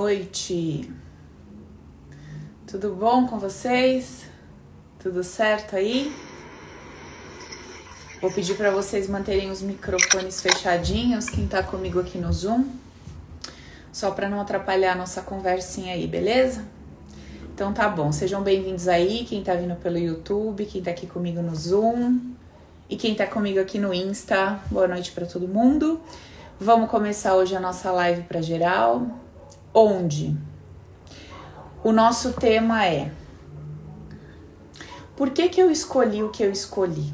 noite. Tudo bom com vocês? Tudo certo aí? Vou pedir para vocês manterem os microfones fechadinhos, quem tá comigo aqui no Zoom, só para não atrapalhar a nossa conversinha aí, beleza? Então tá bom, sejam bem-vindos aí, quem tá vindo pelo YouTube, quem tá aqui comigo no Zoom e quem tá comigo aqui no Insta. Boa noite para todo mundo. Vamos começar hoje a nossa live para geral onde o nosso tema é por que, que eu escolhi o que eu escolhi?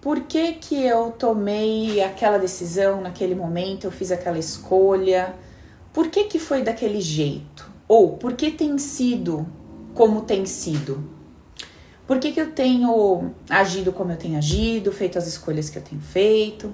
Por que, que eu tomei aquela decisão naquele momento, eu fiz aquela escolha? Por que, que foi daquele jeito? Ou por que tem sido como tem sido? Por que, que eu tenho agido como eu tenho agido, feito as escolhas que eu tenho feito?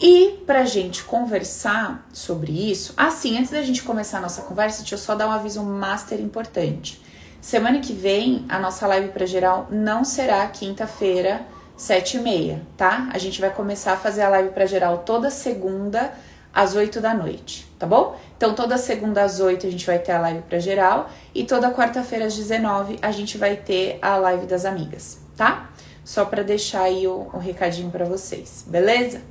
E pra gente conversar sobre isso, assim, antes da gente começar a nossa conversa, deixa eu só dar um aviso master importante. Semana que vem, a nossa live para geral não será quinta-feira, sete e meia, tá? A gente vai começar a fazer a live para geral toda segunda às 8 da noite, tá bom? Então toda segunda às 8 a gente vai ter a live para geral e toda quarta-feira às 19 a gente vai ter a live das amigas, tá? Só para deixar aí o, o recadinho para vocês, beleza?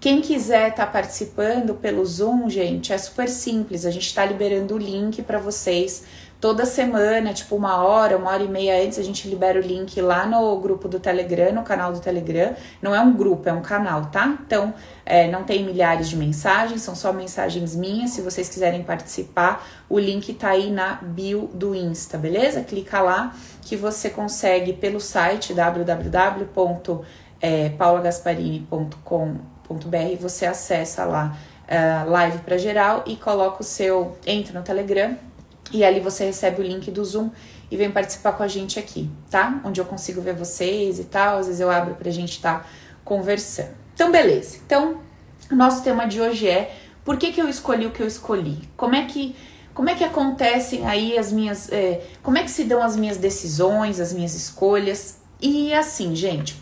Quem quiser estar tá participando pelo Zoom, gente, é super simples. A gente está liberando o link para vocês toda semana, tipo uma hora, uma hora e meia antes, a gente libera o link lá no grupo do Telegram, no canal do Telegram. Não é um grupo, é um canal, tá? Então, é, não tem milhares de mensagens, são só mensagens minhas. Se vocês quiserem participar, o link tá aí na bio do Insta, beleza? Clica lá que você consegue pelo site www.paulagasparini.com br você acessa lá uh, live para geral e coloca o seu, entra no Telegram e ali você recebe o link do Zoom e vem participar com a gente aqui, tá? Onde eu consigo ver vocês e tal, às vezes eu abro pra gente estar tá conversando. Então, beleza. Então, o nosso tema de hoje é por que, que eu escolhi o que eu escolhi? Como é que como é que acontecem aí as minhas. É, como é que se dão as minhas decisões, as minhas escolhas? E assim, gente,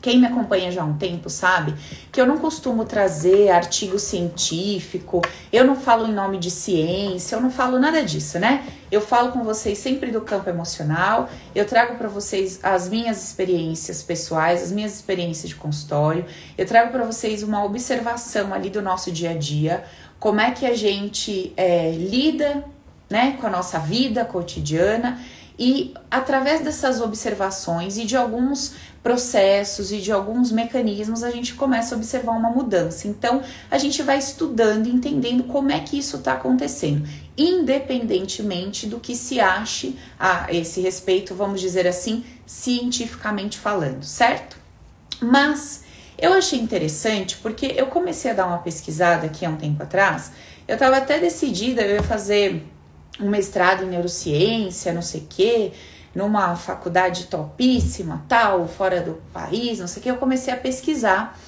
quem me acompanha já há um tempo sabe que eu não costumo trazer artigo científico, eu não falo em nome de ciência, eu não falo nada disso, né? Eu falo com vocês sempre do campo emocional, eu trago para vocês as minhas experiências pessoais, as minhas experiências de consultório, eu trago para vocês uma observação ali do nosso dia a dia, como é que a gente é, lida né, com a nossa vida cotidiana e através dessas observações e de alguns processos e de alguns mecanismos, a gente começa a observar uma mudança. Então, a gente vai estudando entendendo como é que isso está acontecendo, independentemente do que se ache a esse respeito, vamos dizer assim, cientificamente falando, certo? Mas eu achei interessante porque eu comecei a dar uma pesquisada aqui há um tempo atrás. Eu estava até decidida, eu ia fazer um mestrado em neurociência, não sei o quê numa faculdade topíssima, tal, fora do país, não sei o que, eu comecei a pesquisar.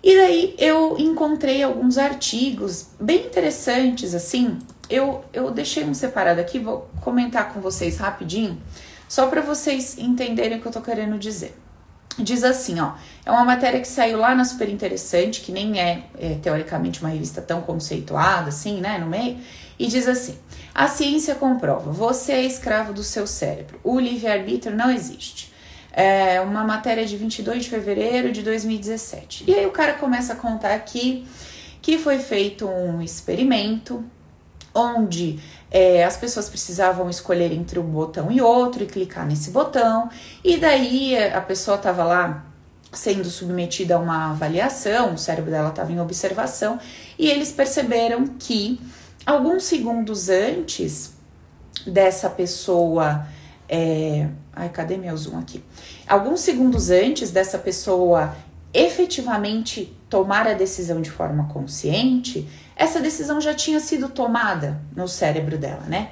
E daí eu encontrei alguns artigos bem interessantes, assim. Eu, eu deixei um separado aqui, vou comentar com vocês rapidinho, só para vocês entenderem o que eu tô querendo dizer. Diz assim, ó, é uma matéria que saiu lá na Super Interessante, que nem é, é teoricamente uma revista tão conceituada, assim, né, no meio, e diz assim: a ciência comprova, você é escravo do seu cérebro, o livre-arbítrio não existe. É uma matéria de 22 de fevereiro de 2017. E aí o cara começa a contar aqui que foi feito um experimento onde é, as pessoas precisavam escolher entre um botão e outro e clicar nesse botão, e daí a pessoa estava lá sendo submetida a uma avaliação, o cérebro dela estava em observação, e eles perceberam que alguns segundos antes dessa pessoa. É... Ai, cadê meu zoom aqui? Alguns segundos antes dessa pessoa efetivamente tomar a decisão de forma consciente, essa decisão já tinha sido tomada no cérebro dela, né?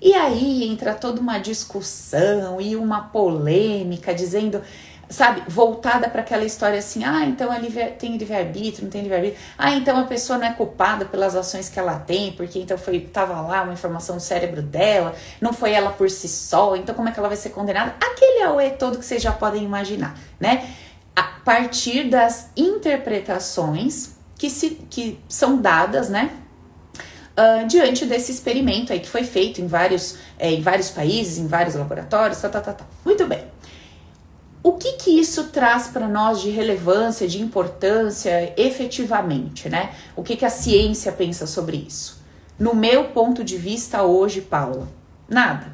E aí entra toda uma discussão e uma polêmica dizendo sabe, voltada para aquela história assim, ah, então ele tem livre-arbítrio, não tem livre-arbítrio, ah, então a pessoa não é culpada pelas ações que ela tem, porque então foi, tava lá uma informação do cérebro dela, não foi ela por si só, então como é que ela vai ser condenada? Aquele auê todo que vocês já podem imaginar, né? A partir das interpretações que, se, que são dadas, né, uh, diante desse experimento aí que foi feito em vários, é, em vários países, em vários laboratórios, tá, tá, tá, tá. Muito bem. O que que isso traz para nós de relevância, de importância, efetivamente, né? O que que a ciência pensa sobre isso? No meu ponto de vista hoje, Paula, nada.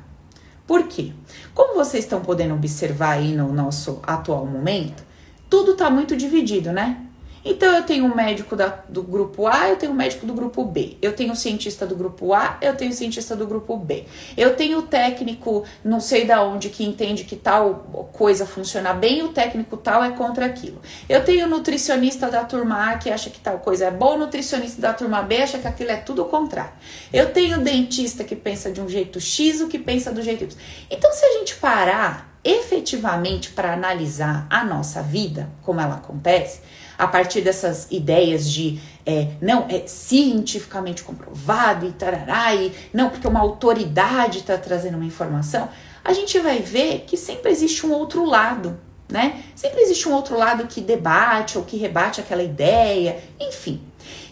Por quê? Como vocês estão podendo observar aí no nosso atual momento, tudo está muito dividido, né? Então eu tenho um médico da, do grupo A, eu tenho um médico do grupo B. Eu tenho um cientista do grupo A, eu tenho um cientista do grupo B. Eu tenho o técnico, não sei da onde, que entende que tal coisa funciona bem, o técnico tal é contra aquilo. Eu tenho o nutricionista da turma A que acha que tal coisa é bom, o nutricionista da turma B acha que aquilo é tudo o contrário. Eu tenho o dentista que pensa de um jeito X, o que pensa do jeito Y. Então se a gente parar efetivamente para analisar a nossa vida, como ela acontece, a partir dessas ideias de é, não, é cientificamente comprovado e tarará, e não, porque uma autoridade está trazendo uma informação, a gente vai ver que sempre existe um outro lado, né? Sempre existe um outro lado que debate ou que rebate aquela ideia, enfim.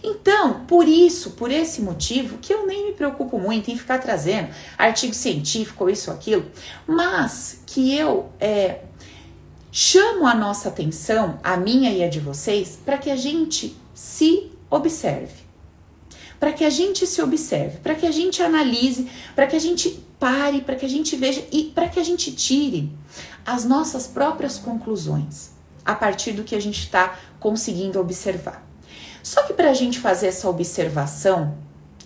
Então, por isso, por esse motivo, que eu nem me preocupo muito em ficar trazendo artigo científico ou isso ou aquilo, mas que eu é, chamo a nossa atenção, a minha e a de vocês, para que a gente se observe. Para que a gente se observe, para que a gente analise, para que a gente pare, para que a gente veja e para que a gente tire as nossas próprias conclusões a partir do que a gente está conseguindo observar. Só que para a gente fazer essa observação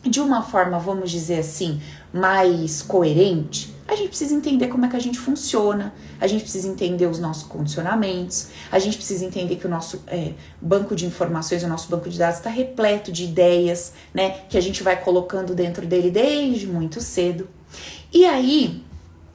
de uma forma, vamos dizer assim, mais coerente, a gente precisa entender como é que a gente funciona, a gente precisa entender os nossos condicionamentos, a gente precisa entender que o nosso é, banco de informações, o nosso banco de dados está repleto de ideias, né, que a gente vai colocando dentro dele desde muito cedo. E aí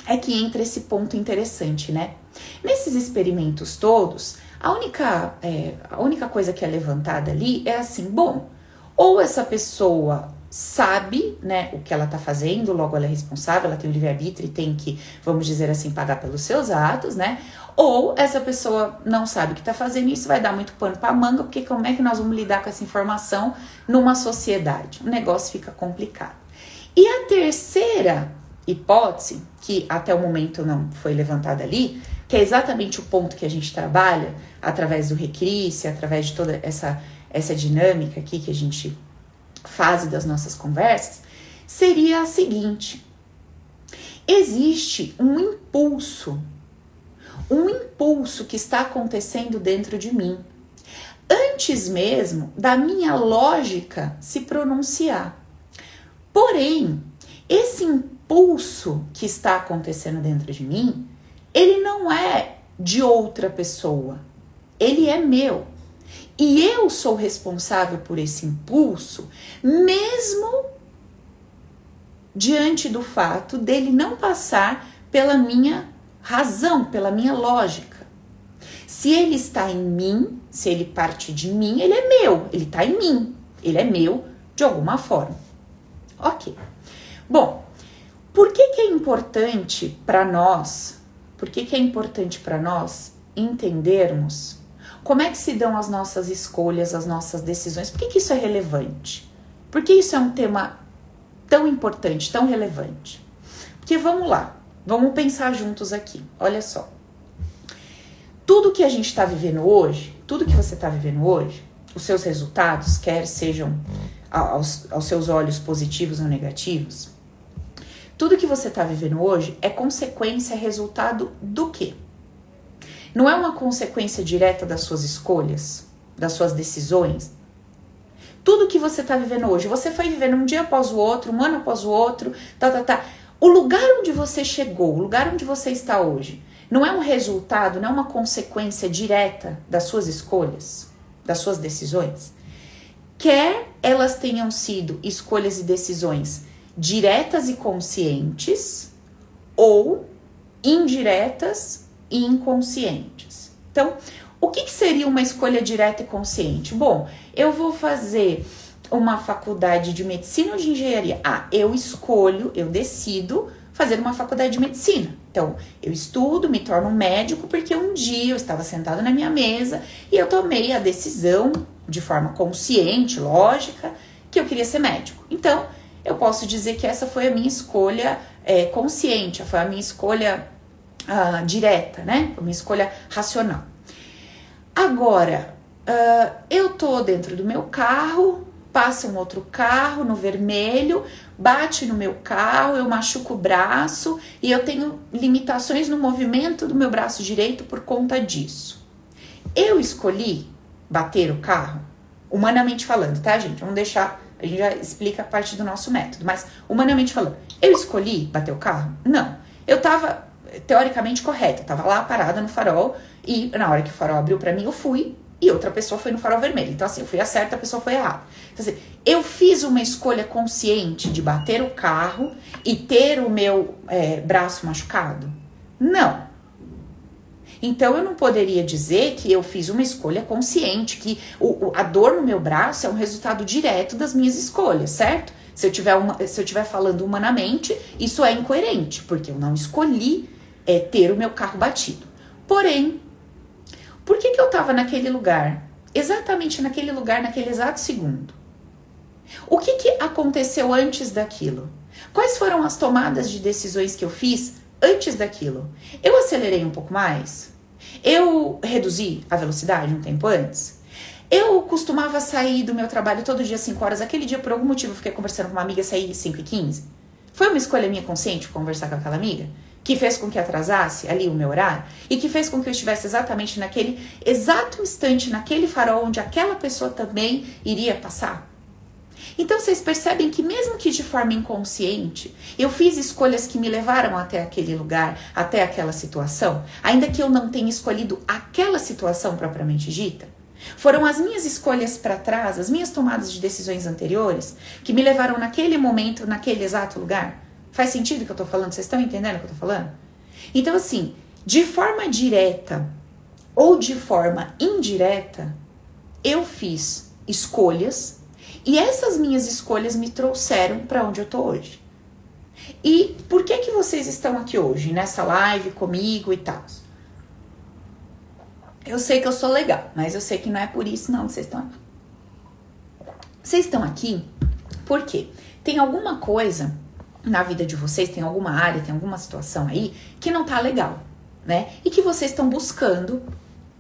é que entra esse ponto interessante, né? Nesses experimentos todos, a única, é, a única coisa que é levantada ali é assim: bom, ou essa pessoa sabe, né, o que ela tá fazendo, logo ela é responsável, ela tem o livre-arbítrio e tem que, vamos dizer assim, pagar pelos seus atos, né? Ou essa pessoa não sabe o que tá fazendo e isso vai dar muito pano pra manga, porque como é que nós vamos lidar com essa informação numa sociedade? O negócio fica complicado. E a terceira hipótese, que até o momento não foi levantada ali, que é exatamente o ponto que a gente trabalha através do Recrisse, através de toda essa, essa dinâmica aqui que a gente fase das nossas conversas seria a seguinte: existe um impulso, um impulso que está acontecendo dentro de mim, antes mesmo da minha lógica se pronunciar. Porém, esse impulso que está acontecendo dentro de mim, ele não é de outra pessoa, ele é meu. E eu sou responsável por esse impulso, mesmo diante do fato dele não passar pela minha razão, pela minha lógica. Se ele está em mim, se ele parte de mim, ele é meu, ele está em mim, ele é meu de alguma forma. Ok. Bom, por que, que é importante para nós? Por que, que é importante para nós entendermos como é que se dão as nossas escolhas, as nossas decisões? Por que, que isso é relevante? Por que isso é um tema tão importante, tão relevante? Porque vamos lá, vamos pensar juntos aqui. Olha só. Tudo que a gente está vivendo hoje, tudo que você está vivendo hoje, os seus resultados, quer sejam aos, aos seus olhos positivos ou negativos, tudo que você está vivendo hoje é consequência, é resultado do quê? Não é uma consequência direta das suas escolhas, das suas decisões. Tudo que você está vivendo hoje, você foi vivendo um dia após o outro, um ano após o outro, tá, tá, tá. O lugar onde você chegou, o lugar onde você está hoje, não é um resultado, não é uma consequência direta das suas escolhas, das suas decisões. Quer elas tenham sido escolhas e decisões diretas e conscientes, ou indiretas e inconscientes. Então, o que, que seria uma escolha direta e consciente? Bom, eu vou fazer uma faculdade de medicina ou de engenharia. Ah, eu escolho, eu decido fazer uma faculdade de medicina. Então, eu estudo, me torno médico porque um dia eu estava sentado na minha mesa e eu tomei a decisão de forma consciente, lógica, que eu queria ser médico. Então, eu posso dizer que essa foi a minha escolha é, consciente, foi a minha escolha uh, direta, né? A minha escolha racional. Agora, uh, eu tô dentro do meu carro, passa um outro carro no vermelho, bate no meu carro, eu machuco o braço e eu tenho limitações no movimento do meu braço direito por conta disso. Eu escolhi bater o carro, humanamente falando, tá, gente? Vamos deixar, a gente já explica a parte do nosso método, mas humanamente falando, eu escolhi bater o carro? Não. Eu tava teoricamente correta, tava lá parada no farol e na hora que o farol abriu para mim, eu fui e outra pessoa foi no farol vermelho. Então, assim, eu fui a certa, a pessoa foi errada. Então, assim, eu fiz uma escolha consciente de bater o carro e ter o meu é, braço machucado? Não. Então, eu não poderia dizer que eu fiz uma escolha consciente, que o, a dor no meu braço é um resultado direto das minhas escolhas, certo? Se eu tiver, se eu tiver falando humanamente, isso é incoerente, porque eu não escolhi é, ter o meu carro batido. Porém, por que, que eu estava naquele lugar? Exatamente naquele lugar, naquele exato segundo. O que, que aconteceu antes daquilo? Quais foram as tomadas de decisões que eu fiz antes daquilo? Eu acelerei um pouco mais? Eu reduzi a velocidade um tempo antes? Eu costumava sair do meu trabalho todo dia 5 horas. Aquele dia, por algum motivo, fiquei conversando com uma amiga saí 5 e 15. Foi uma escolha minha consciente conversar com aquela amiga? Que fez com que atrasasse ali o meu horário e que fez com que eu estivesse exatamente naquele exato instante, naquele farol onde aquela pessoa também iria passar. Então vocês percebem que mesmo que de forma inconsciente, eu fiz escolhas que me levaram até aquele lugar, até aquela situação, ainda que eu não tenha escolhido aquela situação propriamente dita. Foram as minhas escolhas para trás, as minhas tomadas de decisões anteriores, que me levaram naquele momento, naquele exato lugar. Faz sentido o que eu tô falando? Vocês estão entendendo o que eu tô falando? Então, assim, de forma direta ou de forma indireta, eu fiz escolhas e essas minhas escolhas me trouxeram para onde eu tô hoje. E por que que vocês estão aqui hoje, nessa live comigo e tal? Eu sei que eu sou legal, mas eu sei que não é por isso não que vocês estão aqui. Vocês estão aqui porque tem alguma coisa na vida de vocês, tem alguma área, tem alguma situação aí que não tá legal, né? E que vocês estão buscando,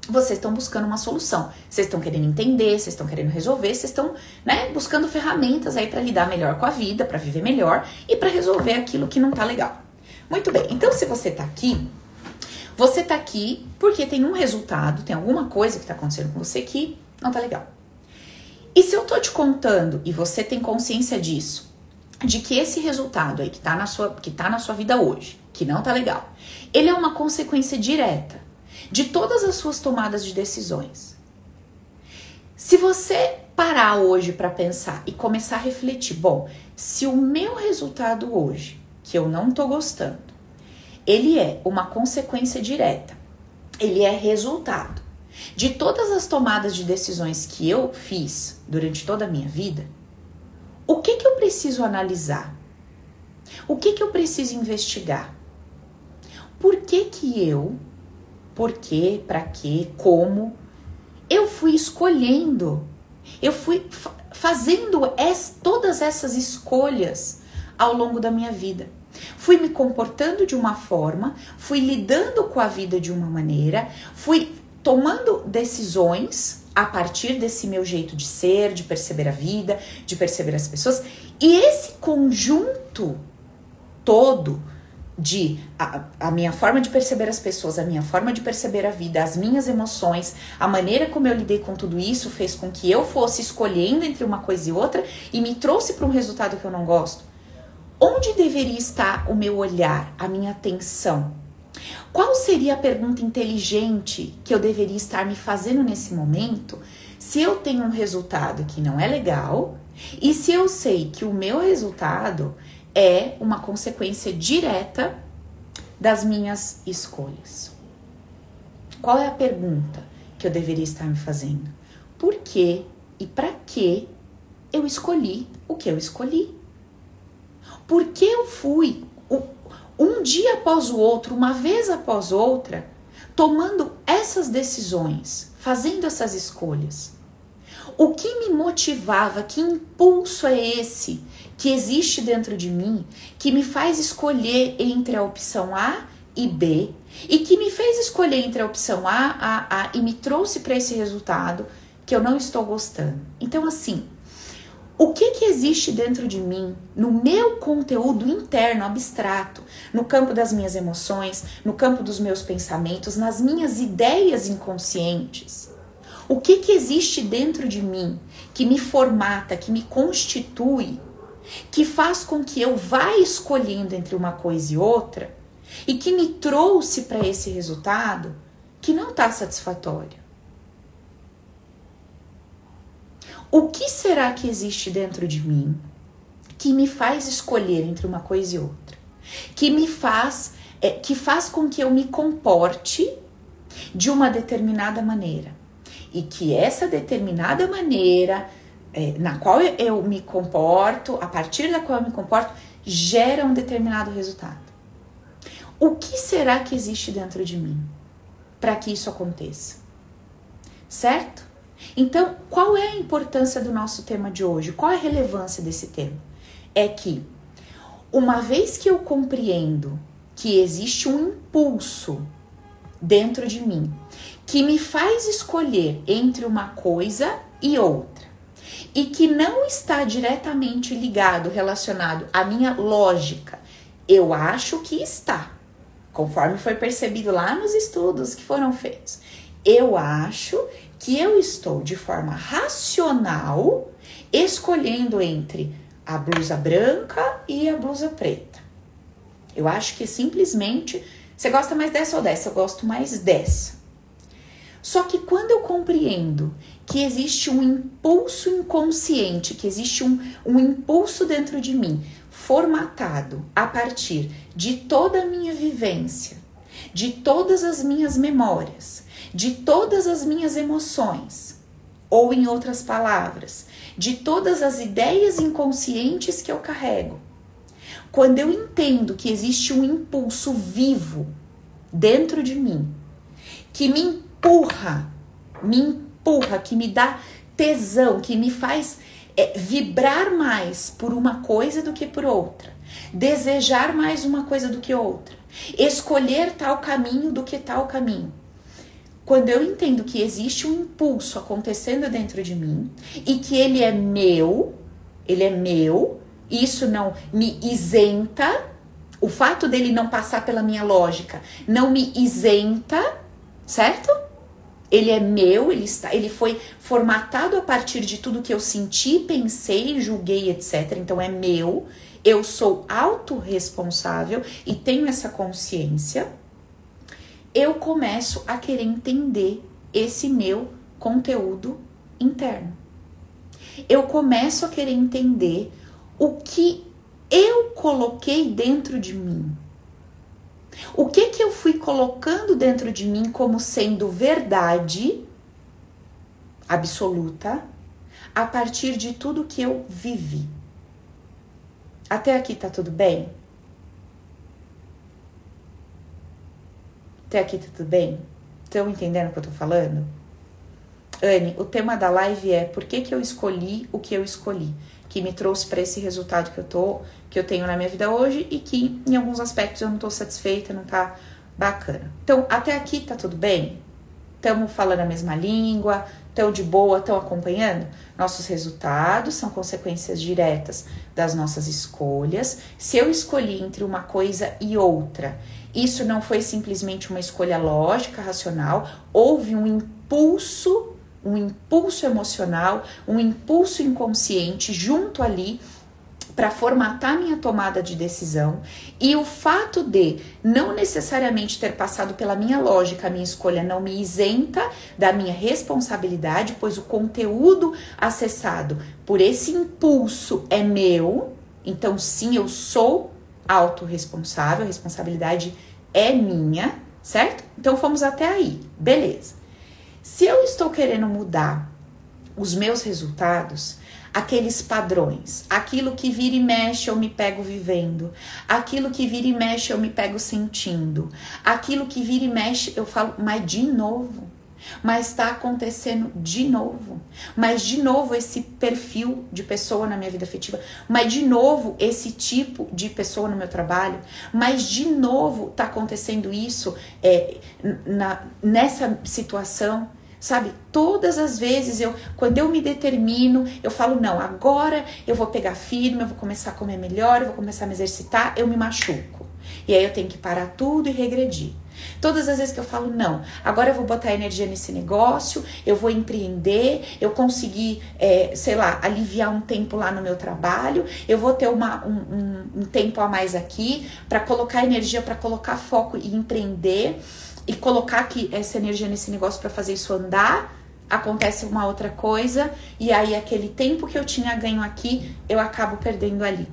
vocês estão buscando uma solução. Vocês estão querendo entender, vocês estão querendo resolver, vocês estão, né, buscando ferramentas aí para lidar melhor com a vida, para viver melhor e para resolver aquilo que não tá legal. Muito bem. Então, se você tá aqui, você tá aqui porque tem um resultado, tem alguma coisa que tá acontecendo com você que não tá legal. E se eu tô te contando e você tem consciência disso, de que esse resultado aí que tá na sua, que tá na sua vida hoje, que não tá legal, ele é uma consequência direta de todas as suas tomadas de decisões. Se você parar hoje para pensar e começar a refletir, bom, se o meu resultado hoje, que eu não tô gostando, ele é uma consequência direta, ele é resultado de todas as tomadas de decisões que eu fiz durante toda a minha vida, o que, que eu preciso analisar? O que, que eu preciso investigar? Por que que eu, por quê, para quê, como, eu fui escolhendo, eu fui fazendo es, todas essas escolhas ao longo da minha vida. Fui me comportando de uma forma, fui lidando com a vida de uma maneira, fui tomando decisões a partir desse meu jeito de ser, de perceber a vida, de perceber as pessoas. E esse conjunto todo de a, a, minha forma de perceber as pessoas, a minha forma de perceber a vida, as minhas emoções, a maneira como eu lidei com tudo isso fez com que eu fosse escolhendo entre uma coisa e outra e me trouxe para um resultado que eu não gosto. Onde deveria estar o meu olhar, a minha atenção? Qual seria a pergunta inteligente que eu deveria estar me fazendo nesse momento se eu tenho um resultado que não é legal e se eu sei que o meu resultado é uma consequência direta das minhas escolhas? Qual é a pergunta que eu deveria estar me fazendo? Por que e para que eu escolhi o que eu escolhi? Por que eu fui um dia após o outro, uma vez após outra, tomando essas decisões, fazendo essas escolhas. o que me motivava, que impulso é esse que existe dentro de mim que me faz escolher entre a opção A e B e que me fez escolher entre a opção A, A, A e me trouxe para esse resultado que eu não estou gostando. Então, assim, o que, que existe dentro de mim, no meu conteúdo interno, abstrato, no campo das minhas emoções, no campo dos meus pensamentos, nas minhas ideias inconscientes? O que, que existe dentro de mim que me formata, que me constitui, que faz com que eu vá escolhendo entre uma coisa e outra e que me trouxe para esse resultado que não está satisfatório? O que será que existe dentro de mim que me faz escolher entre uma coisa e outra? Que me faz, é, que faz com que eu me comporte de uma determinada maneira e que essa determinada maneira é, na qual eu me comporto, a partir da qual eu me comporto, gera um determinado resultado. O que será que existe dentro de mim para que isso aconteça? Certo? Então, qual é a importância do nosso tema de hoje? Qual a relevância desse tema? É que, uma vez que eu compreendo que existe um impulso dentro de mim que me faz escolher entre uma coisa e outra, e que não está diretamente ligado, relacionado à minha lógica, eu acho que está, conforme foi percebido lá nos estudos que foram feitos. Eu acho que eu estou de forma racional escolhendo entre a blusa branca e a blusa preta. Eu acho que simplesmente você gosta mais dessa ou dessa, eu gosto mais dessa. Só que quando eu compreendo que existe um impulso inconsciente, que existe um, um impulso dentro de mim, formatado a partir de toda a minha vivência, de todas as minhas memórias, de todas as minhas emoções, ou em outras palavras, de todas as ideias inconscientes que eu carrego. Quando eu entendo que existe um impulso vivo dentro de mim, que me empurra, me empurra, que me dá tesão, que me faz é, vibrar mais por uma coisa do que por outra, desejar mais uma coisa do que outra, escolher tal caminho do que tal caminho. Quando eu entendo que existe um impulso acontecendo dentro de mim e que ele é meu, ele é meu, isso não me isenta, o fato dele não passar pela minha lógica não me isenta, certo? Ele é meu, ele está, ele foi formatado a partir de tudo que eu senti, pensei, julguei, etc. Então é meu. Eu sou autorresponsável e tenho essa consciência eu começo a querer entender esse meu conteúdo interno. Eu começo a querer entender o que eu coloquei dentro de mim. O que que eu fui colocando dentro de mim como sendo verdade absoluta a partir de tudo que eu vivi. Até aqui tá tudo bem? Até aqui tá tudo bem? Estão entendendo o que eu tô falando? Anne, o tema da live é por que, que eu escolhi o que eu escolhi, que me trouxe para esse resultado que eu tô, que eu tenho na minha vida hoje e que em alguns aspectos eu não tô satisfeita, não tá bacana. Então, até aqui tá tudo bem? Estamos falando a mesma língua, estão de boa, estão acompanhando? Nossos resultados são consequências diretas das nossas escolhas. Se eu escolhi entre uma coisa e outra isso não foi simplesmente uma escolha lógica, racional, houve um impulso, um impulso emocional, um impulso inconsciente junto ali para formatar minha tomada de decisão e o fato de não necessariamente ter passado pela minha lógica, a minha escolha não me isenta da minha responsabilidade, pois o conteúdo acessado por esse impulso é meu. Então, sim, eu sou autorresponsável, a responsabilidade é minha, certo? Então fomos até aí, beleza. Se eu estou querendo mudar os meus resultados, aqueles padrões, aquilo que vira e mexe eu me pego vivendo, aquilo que vira e mexe eu me pego sentindo, aquilo que vira e mexe eu falo, mas de novo, mas está acontecendo de novo. Mas de novo esse perfil de pessoa na minha vida afetiva, mas de novo esse tipo de pessoa no meu trabalho, mas de novo está acontecendo isso é, na, nessa situação. Sabe, todas as vezes eu, quando eu me determino, eu falo, não, agora eu vou pegar firme, eu vou começar a comer melhor, eu vou começar a me exercitar, eu me machuco. E aí eu tenho que parar tudo e regredir. Todas as vezes que eu falo, não, agora eu vou botar energia nesse negócio, eu vou empreender, eu consegui, é, sei lá, aliviar um tempo lá no meu trabalho, eu vou ter uma, um, um, um tempo a mais aqui para colocar energia, para colocar foco e empreender e colocar aqui essa energia nesse negócio para fazer isso andar. Acontece uma outra coisa, e aí aquele tempo que eu tinha ganho aqui, eu acabo perdendo ali.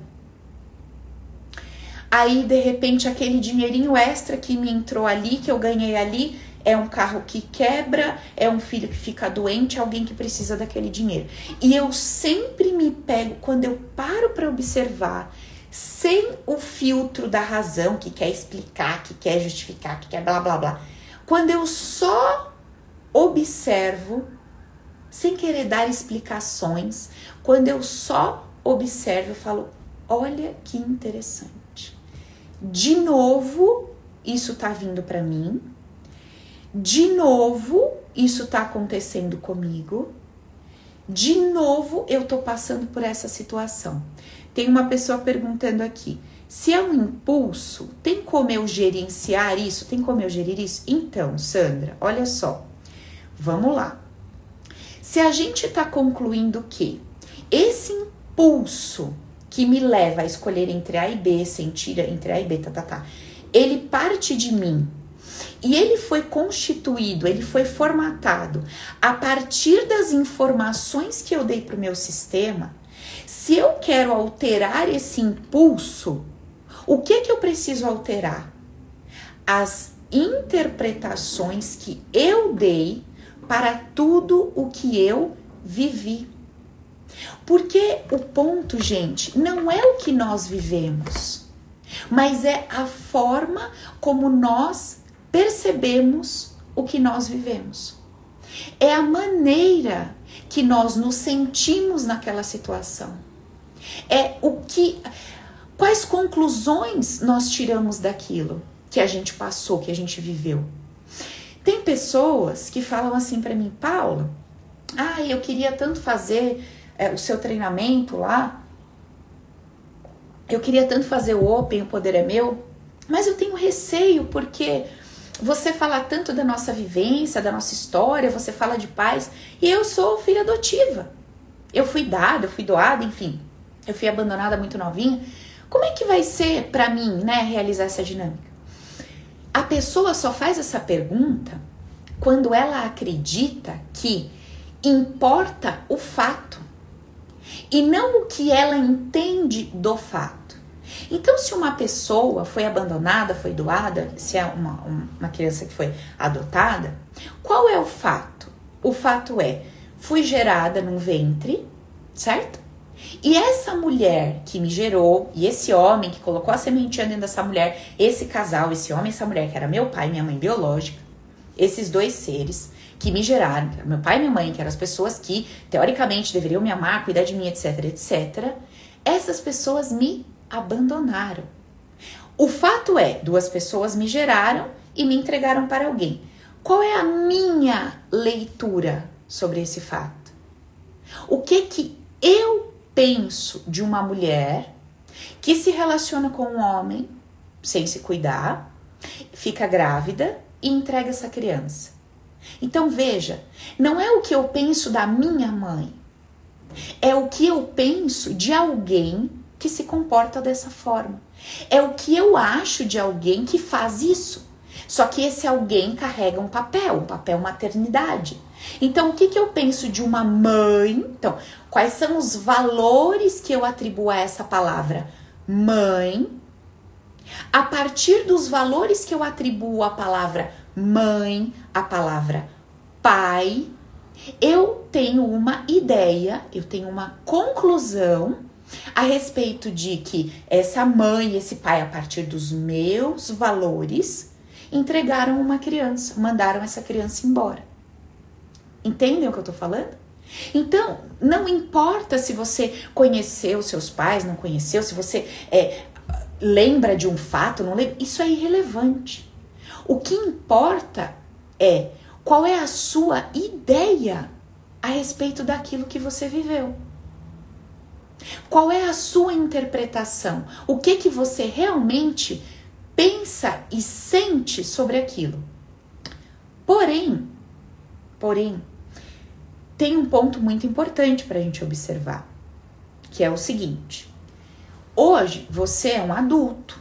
Aí, de repente, aquele dinheirinho extra que me entrou ali, que eu ganhei ali, é um carro que quebra, é um filho que fica doente, é alguém que precisa daquele dinheiro. E eu sempre me pego, quando eu paro para observar, sem o filtro da razão, que quer explicar, que quer justificar, que quer blá blá blá. Quando eu só observo, sem querer dar explicações, quando eu só observo, eu falo: olha que interessante de novo isso tá vindo para mim, de novo isso tá acontecendo comigo, de novo eu tô passando por essa situação. Tem uma pessoa perguntando aqui: se é um impulso, tem como eu gerenciar isso? Tem como eu gerir isso? Então, Sandra, olha só. Vamos lá. Se a gente está concluindo que esse impulso que me leva a escolher entre A e B, sentir entre A e B, tá, tá, tá. Ele parte de mim. E ele foi constituído, ele foi formatado a partir das informações que eu dei para o meu sistema. Se eu quero alterar esse impulso, o que que eu preciso alterar? As interpretações que eu dei para tudo o que eu vivi. Porque o ponto, gente, não é o que nós vivemos, mas é a forma como nós percebemos o que nós vivemos. É a maneira que nós nos sentimos naquela situação. É o que quais conclusões nós tiramos daquilo que a gente passou, que a gente viveu. Tem pessoas que falam assim para mim, Paula, ah, eu queria tanto fazer é, o seu treinamento lá. Eu queria tanto fazer o Open, o Poder é Meu, mas eu tenho receio porque você fala tanto da nossa vivência, da nossa história, você fala de paz, e eu sou filha adotiva. Eu fui dada, eu fui doada, enfim. Eu fui abandonada muito novinha. Como é que vai ser para mim, né, realizar essa dinâmica? A pessoa só faz essa pergunta quando ela acredita que importa o fato e não o que ela entende do fato. Então, se uma pessoa foi abandonada, foi doada, se é uma, uma criança que foi adotada, qual é o fato? O fato é, fui gerada num ventre, certo? E essa mulher que me gerou, e esse homem que colocou a sementinha dentro dessa mulher, esse casal, esse homem, essa mulher, que era meu pai minha mãe biológica, esses dois seres, que me geraram, meu pai e minha mãe, que eram as pessoas que teoricamente deveriam me amar, cuidar de mim, etc, etc, essas pessoas me abandonaram. O fato é, duas pessoas me geraram e me entregaram para alguém. Qual é a minha leitura sobre esse fato? O que que eu penso de uma mulher que se relaciona com um homem sem se cuidar, fica grávida e entrega essa criança? Então veja, não é o que eu penso da minha mãe, é o que eu penso de alguém que se comporta dessa forma. É o que eu acho de alguém que faz isso. Só que esse alguém carrega um papel, um papel maternidade. Então, o que, que eu penso de uma mãe? Então, quais são os valores que eu atribuo a essa palavra mãe? A partir dos valores que eu atribuo à palavra mãe, a palavra pai, eu tenho uma ideia, eu tenho uma conclusão a respeito de que essa mãe esse pai, a partir dos meus valores, entregaram uma criança, mandaram essa criança embora. Entendem o que eu tô falando? Então, não importa se você conheceu seus pais, não conheceu, se você é, lembra de um fato, não lembra, isso é irrelevante. O que importa é qual é a sua ideia a respeito daquilo que você viveu. Qual é a sua interpretação? O que que você realmente pensa e sente sobre aquilo? Porém, porém, tem um ponto muito importante para a gente observar, que é o seguinte: hoje você é um adulto,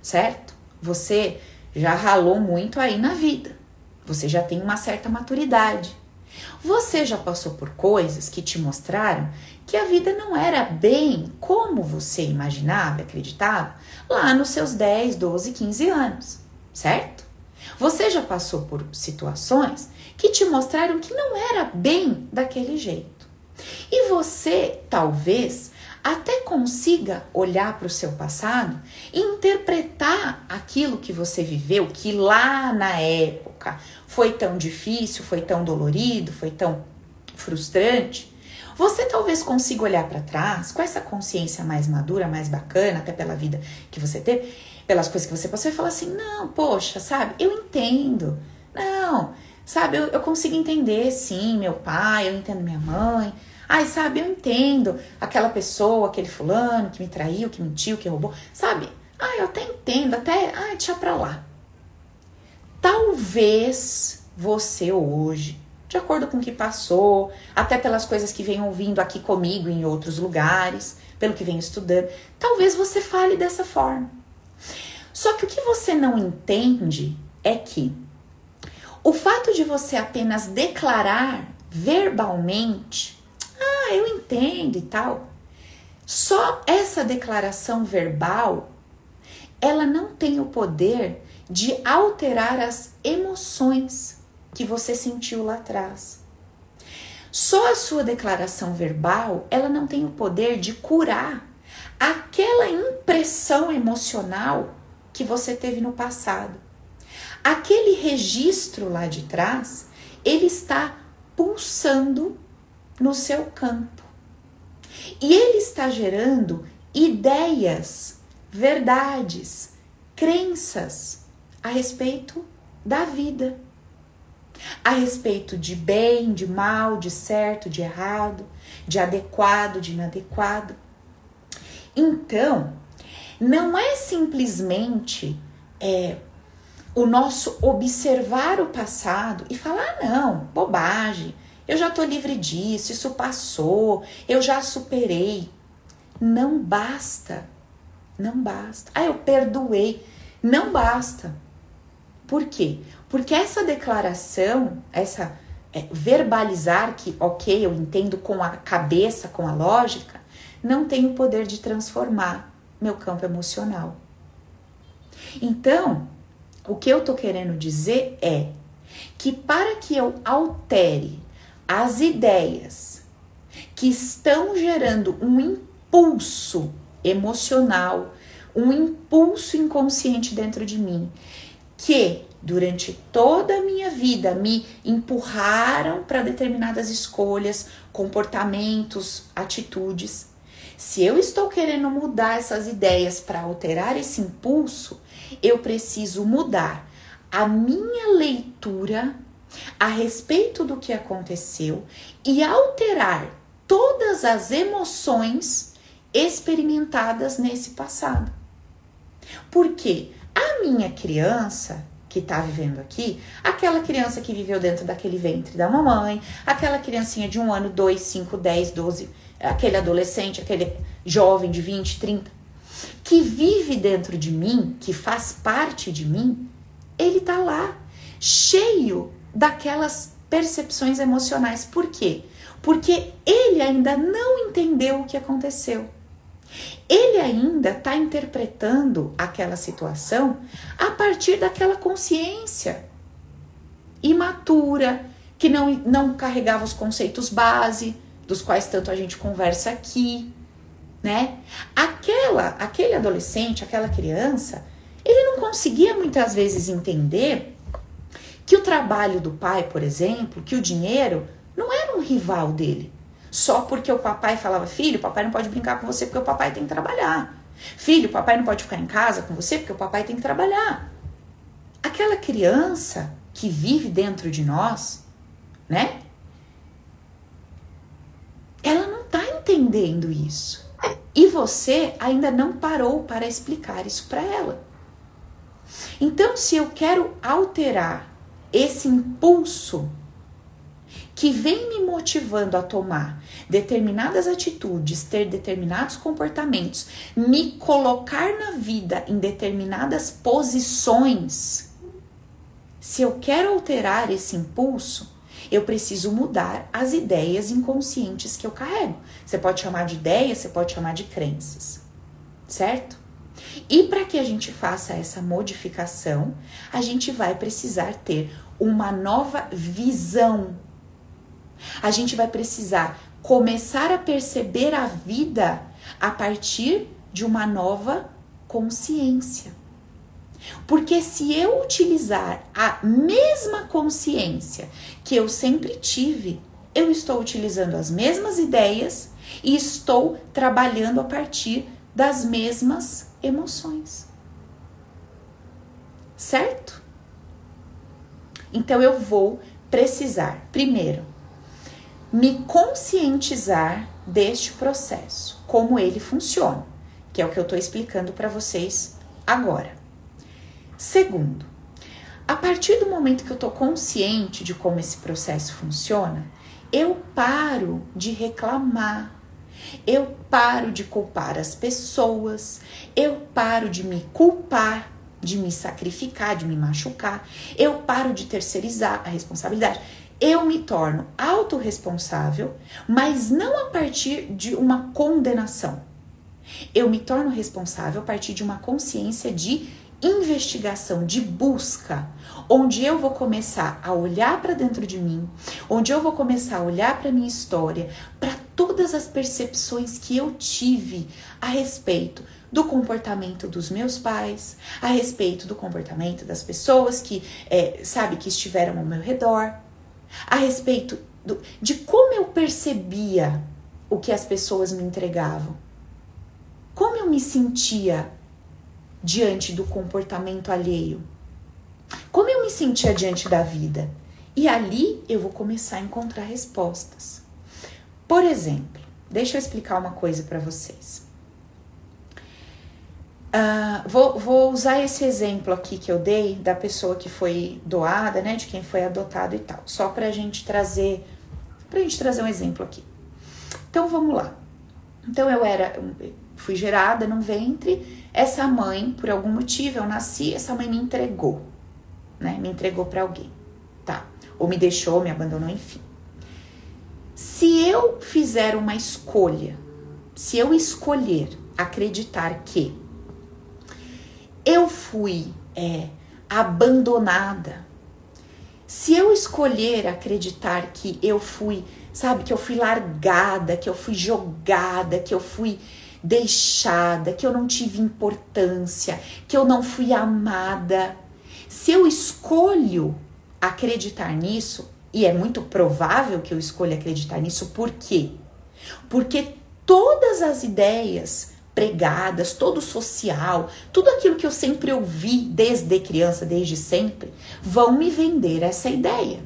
certo? Você já ralou muito aí na vida, você já tem uma certa maturidade. Você já passou por coisas que te mostraram que a vida não era bem como você imaginava, acreditava, lá nos seus 10, 12, 15 anos, certo? Você já passou por situações que te mostraram que não era bem daquele jeito. E você, talvez, até consiga olhar para o seu passado e interpretar aquilo que você viveu, que lá na época foi tão difícil, foi tão dolorido, foi tão frustrante. Você talvez consiga olhar para trás com essa consciência mais madura, mais bacana, até pela vida que você teve, pelas coisas que você passou e falar assim: não, poxa, sabe, eu entendo. Não, Sabe, eu, eu consigo entender, sim, meu pai, eu entendo minha mãe. Ai, sabe, eu entendo aquela pessoa, aquele fulano que me traiu, que mentiu, que roubou. Sabe? Ai, eu até entendo, até. Ai, deixa pra lá. Talvez você hoje, de acordo com o que passou, até pelas coisas que vem ouvindo aqui comigo em outros lugares, pelo que vem estudando, talvez você fale dessa forma. Só que o que você não entende é que o fato de você apenas declarar verbalmente, ah, eu entendo e tal, só essa declaração verbal, ela não tem o poder de alterar as emoções que você sentiu lá atrás. Só a sua declaração verbal, ela não tem o poder de curar aquela impressão emocional que você teve no passado. Aquele registro lá de trás, ele está pulsando no seu campo. E ele está gerando ideias, verdades, crenças a respeito da vida. A respeito de bem, de mal, de certo, de errado, de adequado, de inadequado. Então, não é simplesmente é, o nosso observar o passado e falar: ah, não, bobagem, eu já estou livre disso, isso passou, eu já superei. Não basta, não basta. Ah, eu perdoei. Não basta. Por quê? Porque essa declaração, essa é, verbalizar que, ok, eu entendo com a cabeça, com a lógica, não tem o poder de transformar meu campo emocional. Então, o que eu tô querendo dizer é que para que eu altere as ideias que estão gerando um impulso emocional, um impulso inconsciente dentro de mim, que durante toda a minha vida me empurraram para determinadas escolhas, comportamentos, atitudes. Se eu estou querendo mudar essas ideias para alterar esse impulso, eu preciso mudar a minha leitura a respeito do que aconteceu e alterar todas as emoções experimentadas nesse passado. Porque a minha criança que está vivendo aqui, aquela criança que viveu dentro daquele ventre da mamãe, aquela criancinha de um ano, dois, cinco, dez, doze, aquele adolescente, aquele jovem de 20, 30, que vive dentro de mim, que faz parte de mim, ele tá lá, cheio daquelas percepções emocionais. Por quê? Porque ele ainda não entendeu o que aconteceu. Ele ainda está interpretando aquela situação a partir daquela consciência imatura, que não, não carregava os conceitos base, dos quais tanto a gente conversa aqui né? Aquela, aquele adolescente, aquela criança, ele não conseguia muitas vezes entender que o trabalho do pai, por exemplo, que o dinheiro não era um rival dele. Só porque o papai falava, filho, papai não pode brincar com você porque o papai tem que trabalhar. Filho, papai não pode ficar em casa com você porque o papai tem que trabalhar. Aquela criança que vive dentro de nós, né? Ela não está entendendo isso. E você ainda não parou para explicar isso para ela. Então, se eu quero alterar esse impulso que vem me motivando a tomar determinadas atitudes, ter determinados comportamentos, me colocar na vida em determinadas posições, se eu quero alterar esse impulso, eu preciso mudar as ideias inconscientes que eu carrego. Você pode chamar de ideias, você pode chamar de crenças, certo? E para que a gente faça essa modificação, a gente vai precisar ter uma nova visão. A gente vai precisar começar a perceber a vida a partir de uma nova consciência. Porque se eu utilizar a mesma consciência que eu sempre tive, eu estou utilizando as mesmas ideias e estou trabalhando a partir das mesmas emoções. Certo? Então eu vou precisar, primeiro, me conscientizar deste processo, como ele funciona, que é o que eu estou explicando para vocês agora. Segundo, a partir do momento que eu estou consciente de como esse processo funciona, eu paro de reclamar, eu paro de culpar as pessoas, eu paro de me culpar, de me sacrificar, de me machucar, eu paro de terceirizar a responsabilidade. Eu me torno autorresponsável, mas não a partir de uma condenação. Eu me torno responsável a partir de uma consciência de investigação, de busca, onde eu vou começar a olhar para dentro de mim, onde eu vou começar a olhar para minha história, para todas as percepções que eu tive a respeito do comportamento dos meus pais, a respeito do comportamento das pessoas que, é, sabe, que estiveram ao meu redor, a respeito do, de como eu percebia o que as pessoas me entregavam, como eu me sentia diante do comportamento alheio? Como eu me sentia diante da vida? E ali eu vou começar a encontrar respostas. Por exemplo, deixa eu explicar uma coisa para vocês. Uh, vou, vou, usar esse exemplo aqui que eu dei da pessoa que foi doada, né, de quem foi adotado e tal, só para a gente trazer, para a gente trazer um exemplo aqui. Então vamos lá. Então eu era, fui gerada num ventre essa mãe, por algum motivo, eu nasci, essa mãe me entregou, né? Me entregou para alguém, tá? Ou me deixou, me abandonou, enfim. Se eu fizer uma escolha, se eu escolher acreditar que eu fui é, abandonada, se eu escolher acreditar que eu fui, sabe, que eu fui largada, que eu fui jogada, que eu fui deixada, que eu não tive importância, que eu não fui amada. Se eu escolho acreditar nisso, e é muito provável que eu escolha acreditar nisso, por quê? Porque todas as ideias pregadas, todo social, tudo aquilo que eu sempre ouvi desde criança, desde sempre, vão me vender essa ideia.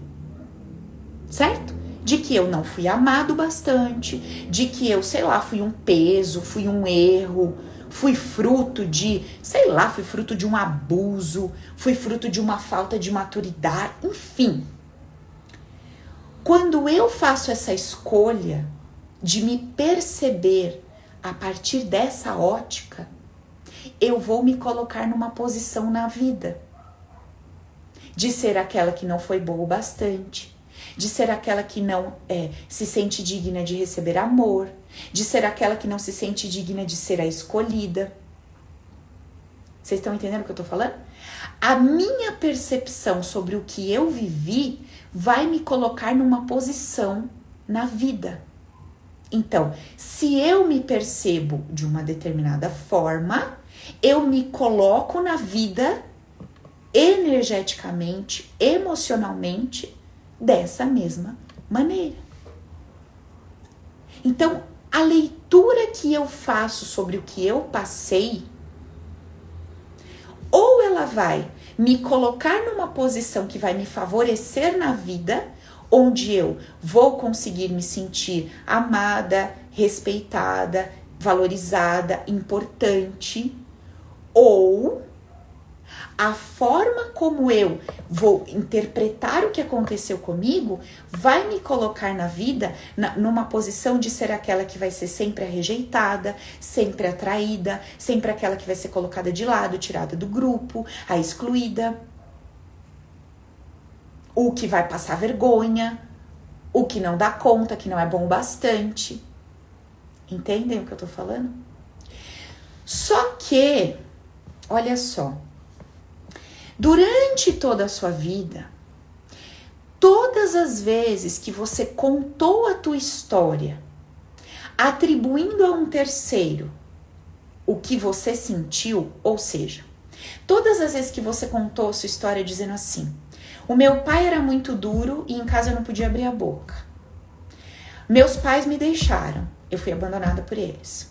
Certo? De que eu não fui amado bastante, de que eu, sei lá, fui um peso, fui um erro, fui fruto de, sei lá, fui fruto de um abuso, fui fruto de uma falta de maturidade, enfim. Quando eu faço essa escolha de me perceber a partir dessa ótica, eu vou me colocar numa posição na vida de ser aquela que não foi boa o bastante, de ser aquela que não é, se sente digna de receber amor, de ser aquela que não se sente digna de ser a escolhida. Vocês estão entendendo o que eu tô falando? A minha percepção sobre o que eu vivi vai me colocar numa posição na vida. Então, se eu me percebo de uma determinada forma, eu me coloco na vida energeticamente, emocionalmente, dessa mesma maneira. Então, a leitura que eu faço sobre o que eu passei, ou ela vai me colocar numa posição que vai me favorecer na vida, onde eu vou conseguir me sentir amada, respeitada, valorizada, importante, ou a forma como eu vou interpretar o que aconteceu comigo vai me colocar na vida na, numa posição de ser aquela que vai ser sempre a rejeitada, sempre atraída, sempre aquela que vai ser colocada de lado, tirada do grupo, a excluída, o que vai passar vergonha, o que não dá conta, que não é bom bastante. Entendem o que eu tô falando? Só que, olha só, Durante toda a sua vida, todas as vezes que você contou a tua história, atribuindo a um terceiro o que você sentiu, ou seja, todas as vezes que você contou a sua história dizendo assim: "O meu pai era muito duro e em casa eu não podia abrir a boca. Meus pais me deixaram, eu fui abandonada por eles.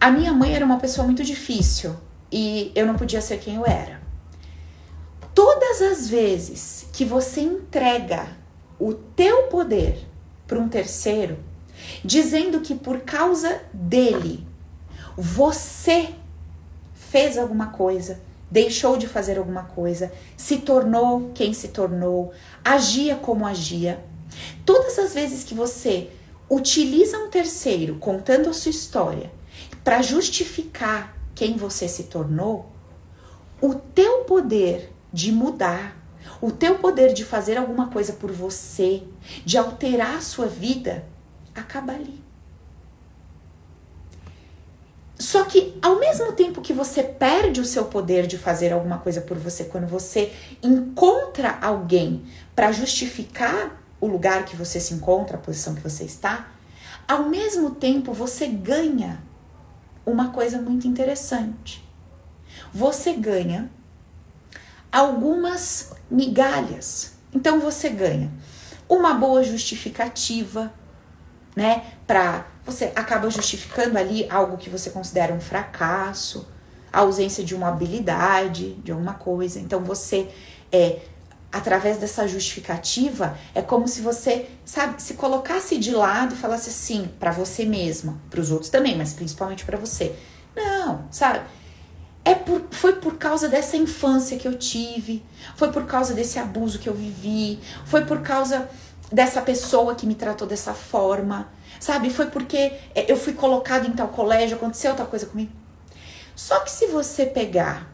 A minha mãe era uma pessoa muito difícil e eu não podia ser quem eu era todas as vezes que você entrega o teu poder para um terceiro, dizendo que por causa dele você fez alguma coisa, deixou de fazer alguma coisa, se tornou quem se tornou, agia como agia. Todas as vezes que você utiliza um terceiro contando a sua história para justificar quem você se tornou, o teu poder de mudar, o teu poder de fazer alguma coisa por você, de alterar a sua vida, acaba ali. Só que ao mesmo tempo que você perde o seu poder de fazer alguma coisa por você, quando você encontra alguém para justificar o lugar que você se encontra, a posição que você está, ao mesmo tempo você ganha uma coisa muito interessante. Você ganha algumas migalhas. Então você ganha uma boa justificativa, né? Para você acaba justificando ali algo que você considera um fracasso, a ausência de uma habilidade, de alguma coisa. Então você é através dessa justificativa, é como se você, sabe, se colocasse de lado e falasse assim para você mesma, para os outros também, mas principalmente para você. Não, sabe? É por, foi por causa dessa infância que eu tive, foi por causa desse abuso que eu vivi, foi por causa dessa pessoa que me tratou dessa forma, sabe? Foi porque é, eu fui colocado em tal colégio, aconteceu tal coisa comigo. Só que se você pegar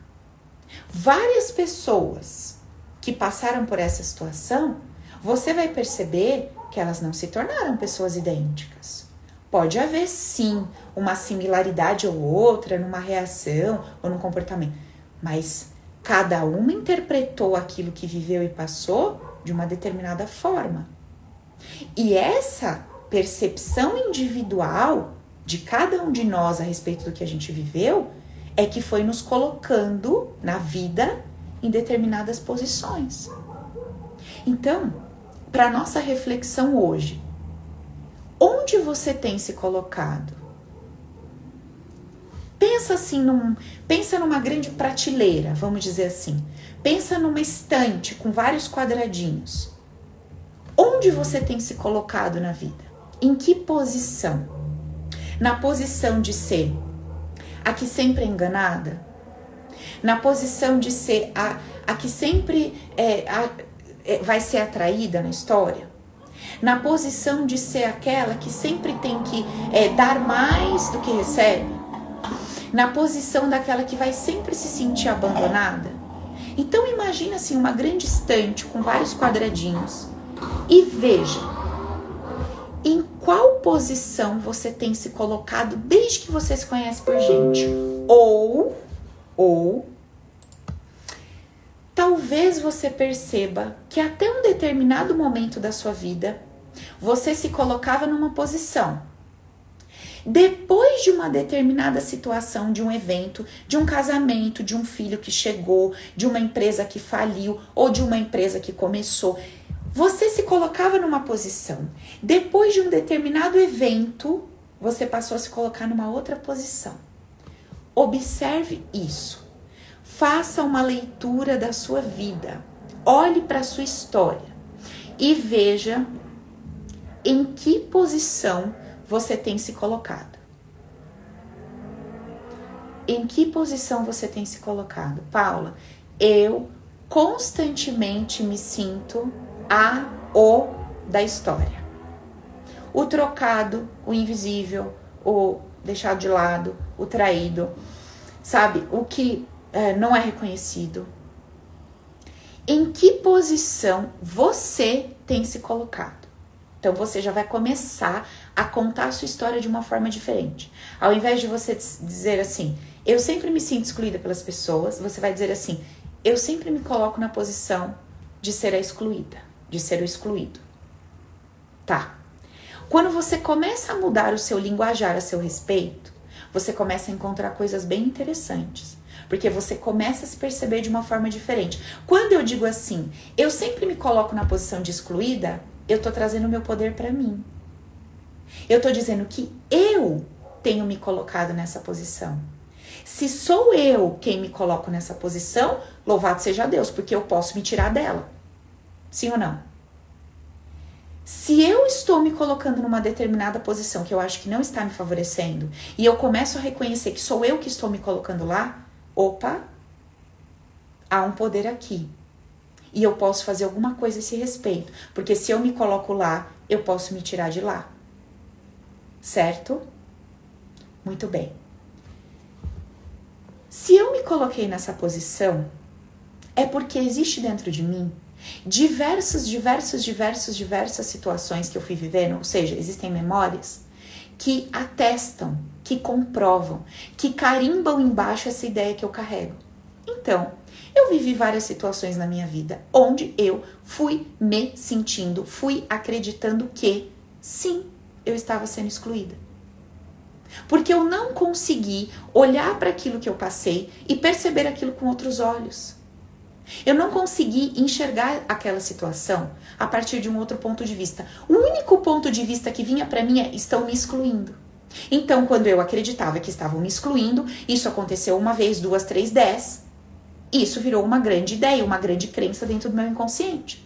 várias pessoas que passaram por essa situação, você vai perceber que elas não se tornaram pessoas idênticas. Pode haver sim uma similaridade ou outra numa reação ou no comportamento, mas cada uma interpretou aquilo que viveu e passou de uma determinada forma. E essa percepção individual de cada um de nós a respeito do que a gente viveu é que foi nos colocando na vida em determinadas posições. Então, para nossa reflexão hoje, Onde você tem se colocado? Pensa assim num, pensa numa grande prateleira, vamos dizer assim. Pensa numa estante com vários quadradinhos. Onde você tem se colocado na vida? Em que posição? Na posição de ser a que sempre é enganada? Na posição de ser a, a que sempre é, a, é, vai ser atraída na história? Na posição de ser aquela que sempre tem que é, dar mais do que recebe, na posição daquela que vai sempre se sentir abandonada. Então imagina assim uma grande estante com vários quadradinhos e veja em qual posição você tem se colocado desde que você se conhece por gente. Ou, ou, talvez você perceba que até um determinado momento da sua vida você se colocava numa posição Depois de uma determinada situação, de um evento, de um casamento, de um filho que chegou, de uma empresa que faliu ou de uma empresa que começou, você se colocava numa posição. Depois de um determinado evento, você passou a se colocar numa outra posição. Observe isso. Faça uma leitura da sua vida. Olhe para a sua história e veja em que posição você tem se colocado. Em que posição você tem se colocado? Paula, eu constantemente me sinto a o da história. O trocado, o invisível, o deixado de lado, o traído, sabe? O que é, não é reconhecido. Em que posição você tem se colocado? Então você já vai começar a contar a sua história de uma forma diferente. Ao invés de você dizer assim, eu sempre me sinto excluída pelas pessoas, você vai dizer assim, eu sempre me coloco na posição de ser a excluída, de ser o excluído. Tá. Quando você começa a mudar o seu linguajar a seu respeito, você começa a encontrar coisas bem interessantes. Porque você começa a se perceber de uma forma diferente. Quando eu digo assim, eu sempre me coloco na posição de excluída, eu tô trazendo o meu poder para mim. Eu tô dizendo que eu tenho me colocado nessa posição. Se sou eu quem me coloco nessa posição, louvado seja Deus, porque eu posso me tirar dela. Sim ou não? Se eu estou me colocando numa determinada posição que eu acho que não está me favorecendo, e eu começo a reconhecer que sou eu que estou me colocando lá, opa, há um poder aqui. E eu posso fazer alguma coisa a esse respeito. Porque se eu me coloco lá, eu posso me tirar de lá. Certo? Muito bem. Se eu me coloquei nessa posição, é porque existe dentro de mim diversas, diversas, diversas, diversas situações que eu fui vivendo, ou seja, existem memórias que atestam, que comprovam, que carimbam embaixo essa ideia que eu carrego. Então, eu vivi várias situações na minha vida onde eu fui me sentindo, fui acreditando que sim, eu estava sendo excluída. Porque eu não consegui olhar para aquilo que eu passei e perceber aquilo com outros olhos. Eu não consegui enxergar aquela situação a partir de um outro ponto de vista. O único ponto de vista que vinha para mim é: estão me excluindo. Então, quando eu acreditava que estavam me excluindo, isso aconteceu uma vez, duas, três, dez. Isso virou uma grande ideia, uma grande crença dentro do meu inconsciente.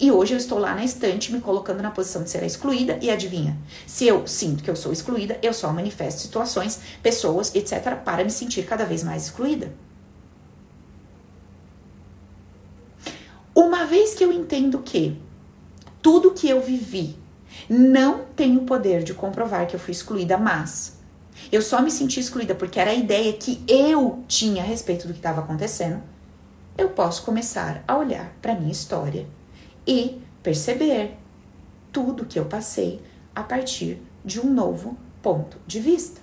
E hoje eu estou lá na estante me colocando na posição de ser excluída e adivinha? Se eu sinto que eu sou excluída, eu só manifesto situações, pessoas, etc, para me sentir cada vez mais excluída. Uma vez que eu entendo que tudo que eu vivi não tem o poder de comprovar que eu fui excluída, mas eu só me senti excluída porque era a ideia que eu tinha a respeito do que estava acontecendo. Eu posso começar a olhar para minha história e perceber tudo que eu passei a partir de um novo ponto de vista.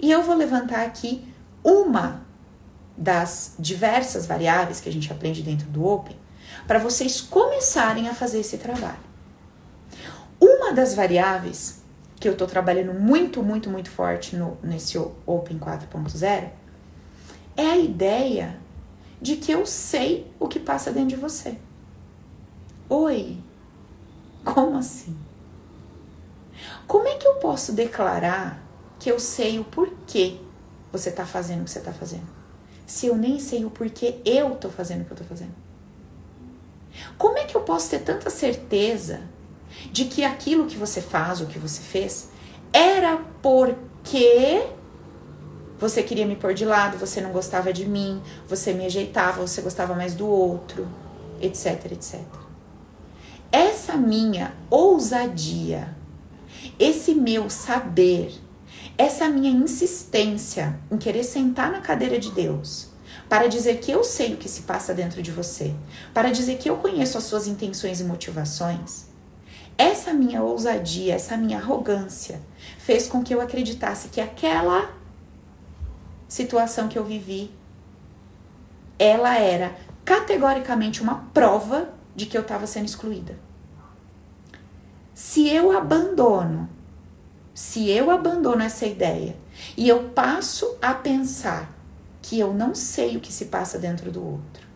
E eu vou levantar aqui uma das diversas variáveis que a gente aprende dentro do Open para vocês começarem a fazer esse trabalho. Uma das variáveis que eu estou trabalhando muito, muito, muito forte no, nesse Open 4.0 é a ideia de que eu sei o que passa dentro de você. Oi, como assim? Como é que eu posso declarar que eu sei o porquê você está fazendo o que você está fazendo? Se eu nem sei o porquê eu estou fazendo o que eu estou fazendo. Como é que eu posso ter tanta certeza de que aquilo que você faz, o que você fez, era porque você queria me pôr de lado, você não gostava de mim, você me ajeitava, você gostava mais do outro, etc, etc. Essa minha ousadia, esse meu saber, essa minha insistência em querer sentar na cadeira de Deus para dizer que eu sei o que se passa dentro de você, para dizer que eu conheço as suas intenções e motivações. Essa minha ousadia, essa minha arrogância fez com que eu acreditasse que aquela situação que eu vivi ela era categoricamente uma prova de que eu estava sendo excluída. Se eu abandono se eu abandono essa ideia e eu passo a pensar que eu não sei o que se passa dentro do outro,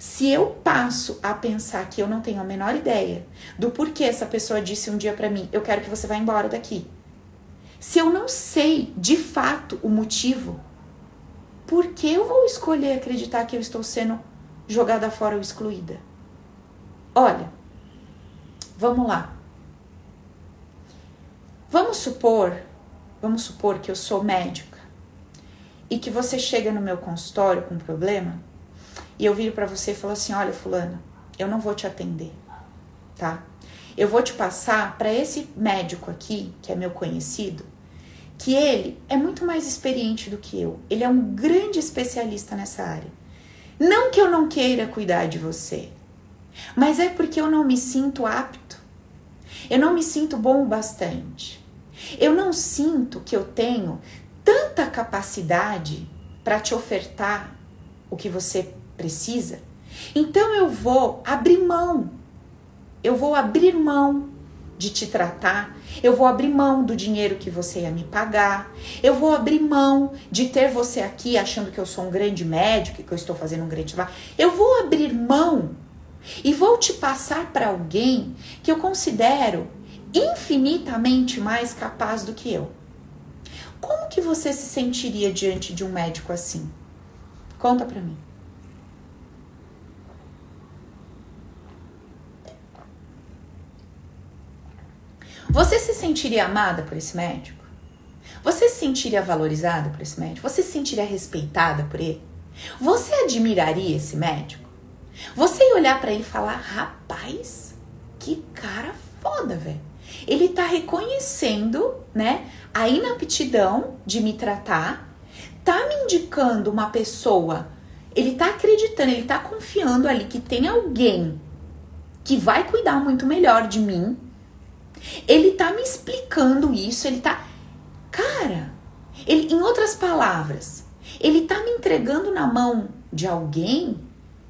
se eu passo a pensar que eu não tenho a menor ideia do porquê essa pessoa disse um dia para mim, eu quero que você vá embora daqui. Se eu não sei de fato o motivo, por que eu vou escolher acreditar que eu estou sendo jogada fora ou excluída? Olha, vamos lá. Vamos supor, vamos supor que eu sou médica e que você chega no meu consultório com um problema e eu viro para você e falo assim: "Olha, fulana, eu não vou te atender, tá? Eu vou te passar para esse médico aqui, que é meu conhecido, que ele é muito mais experiente do que eu. Ele é um grande especialista nessa área. Não que eu não queira cuidar de você, mas é porque eu não me sinto apto. Eu não me sinto bom o bastante. Eu não sinto que eu tenho tanta capacidade para te ofertar o que você precisa. Então eu vou abrir mão. Eu vou abrir mão de te tratar. Eu vou abrir mão do dinheiro que você ia me pagar. Eu vou abrir mão de ter você aqui achando que eu sou um grande médico, que eu estou fazendo um grande trabalho. Eu vou abrir mão e vou te passar para alguém que eu considero infinitamente mais capaz do que eu. Como que você se sentiria diante de um médico assim? Conta para mim. Você se sentiria amada por esse médico? Você se sentiria valorizada por esse médico? Você se sentiria respeitada por ele? Você admiraria esse médico? Você ia olhar para ele e falar: rapaz, que cara foda, velho ele está reconhecendo, né, a inaptidão de me tratar, tá me indicando uma pessoa, ele tá acreditando, ele tá confiando ali que tem alguém que vai cuidar muito melhor de mim. Ele tá me explicando isso, ele tá Cara, ele em outras palavras, ele tá me entregando na mão de alguém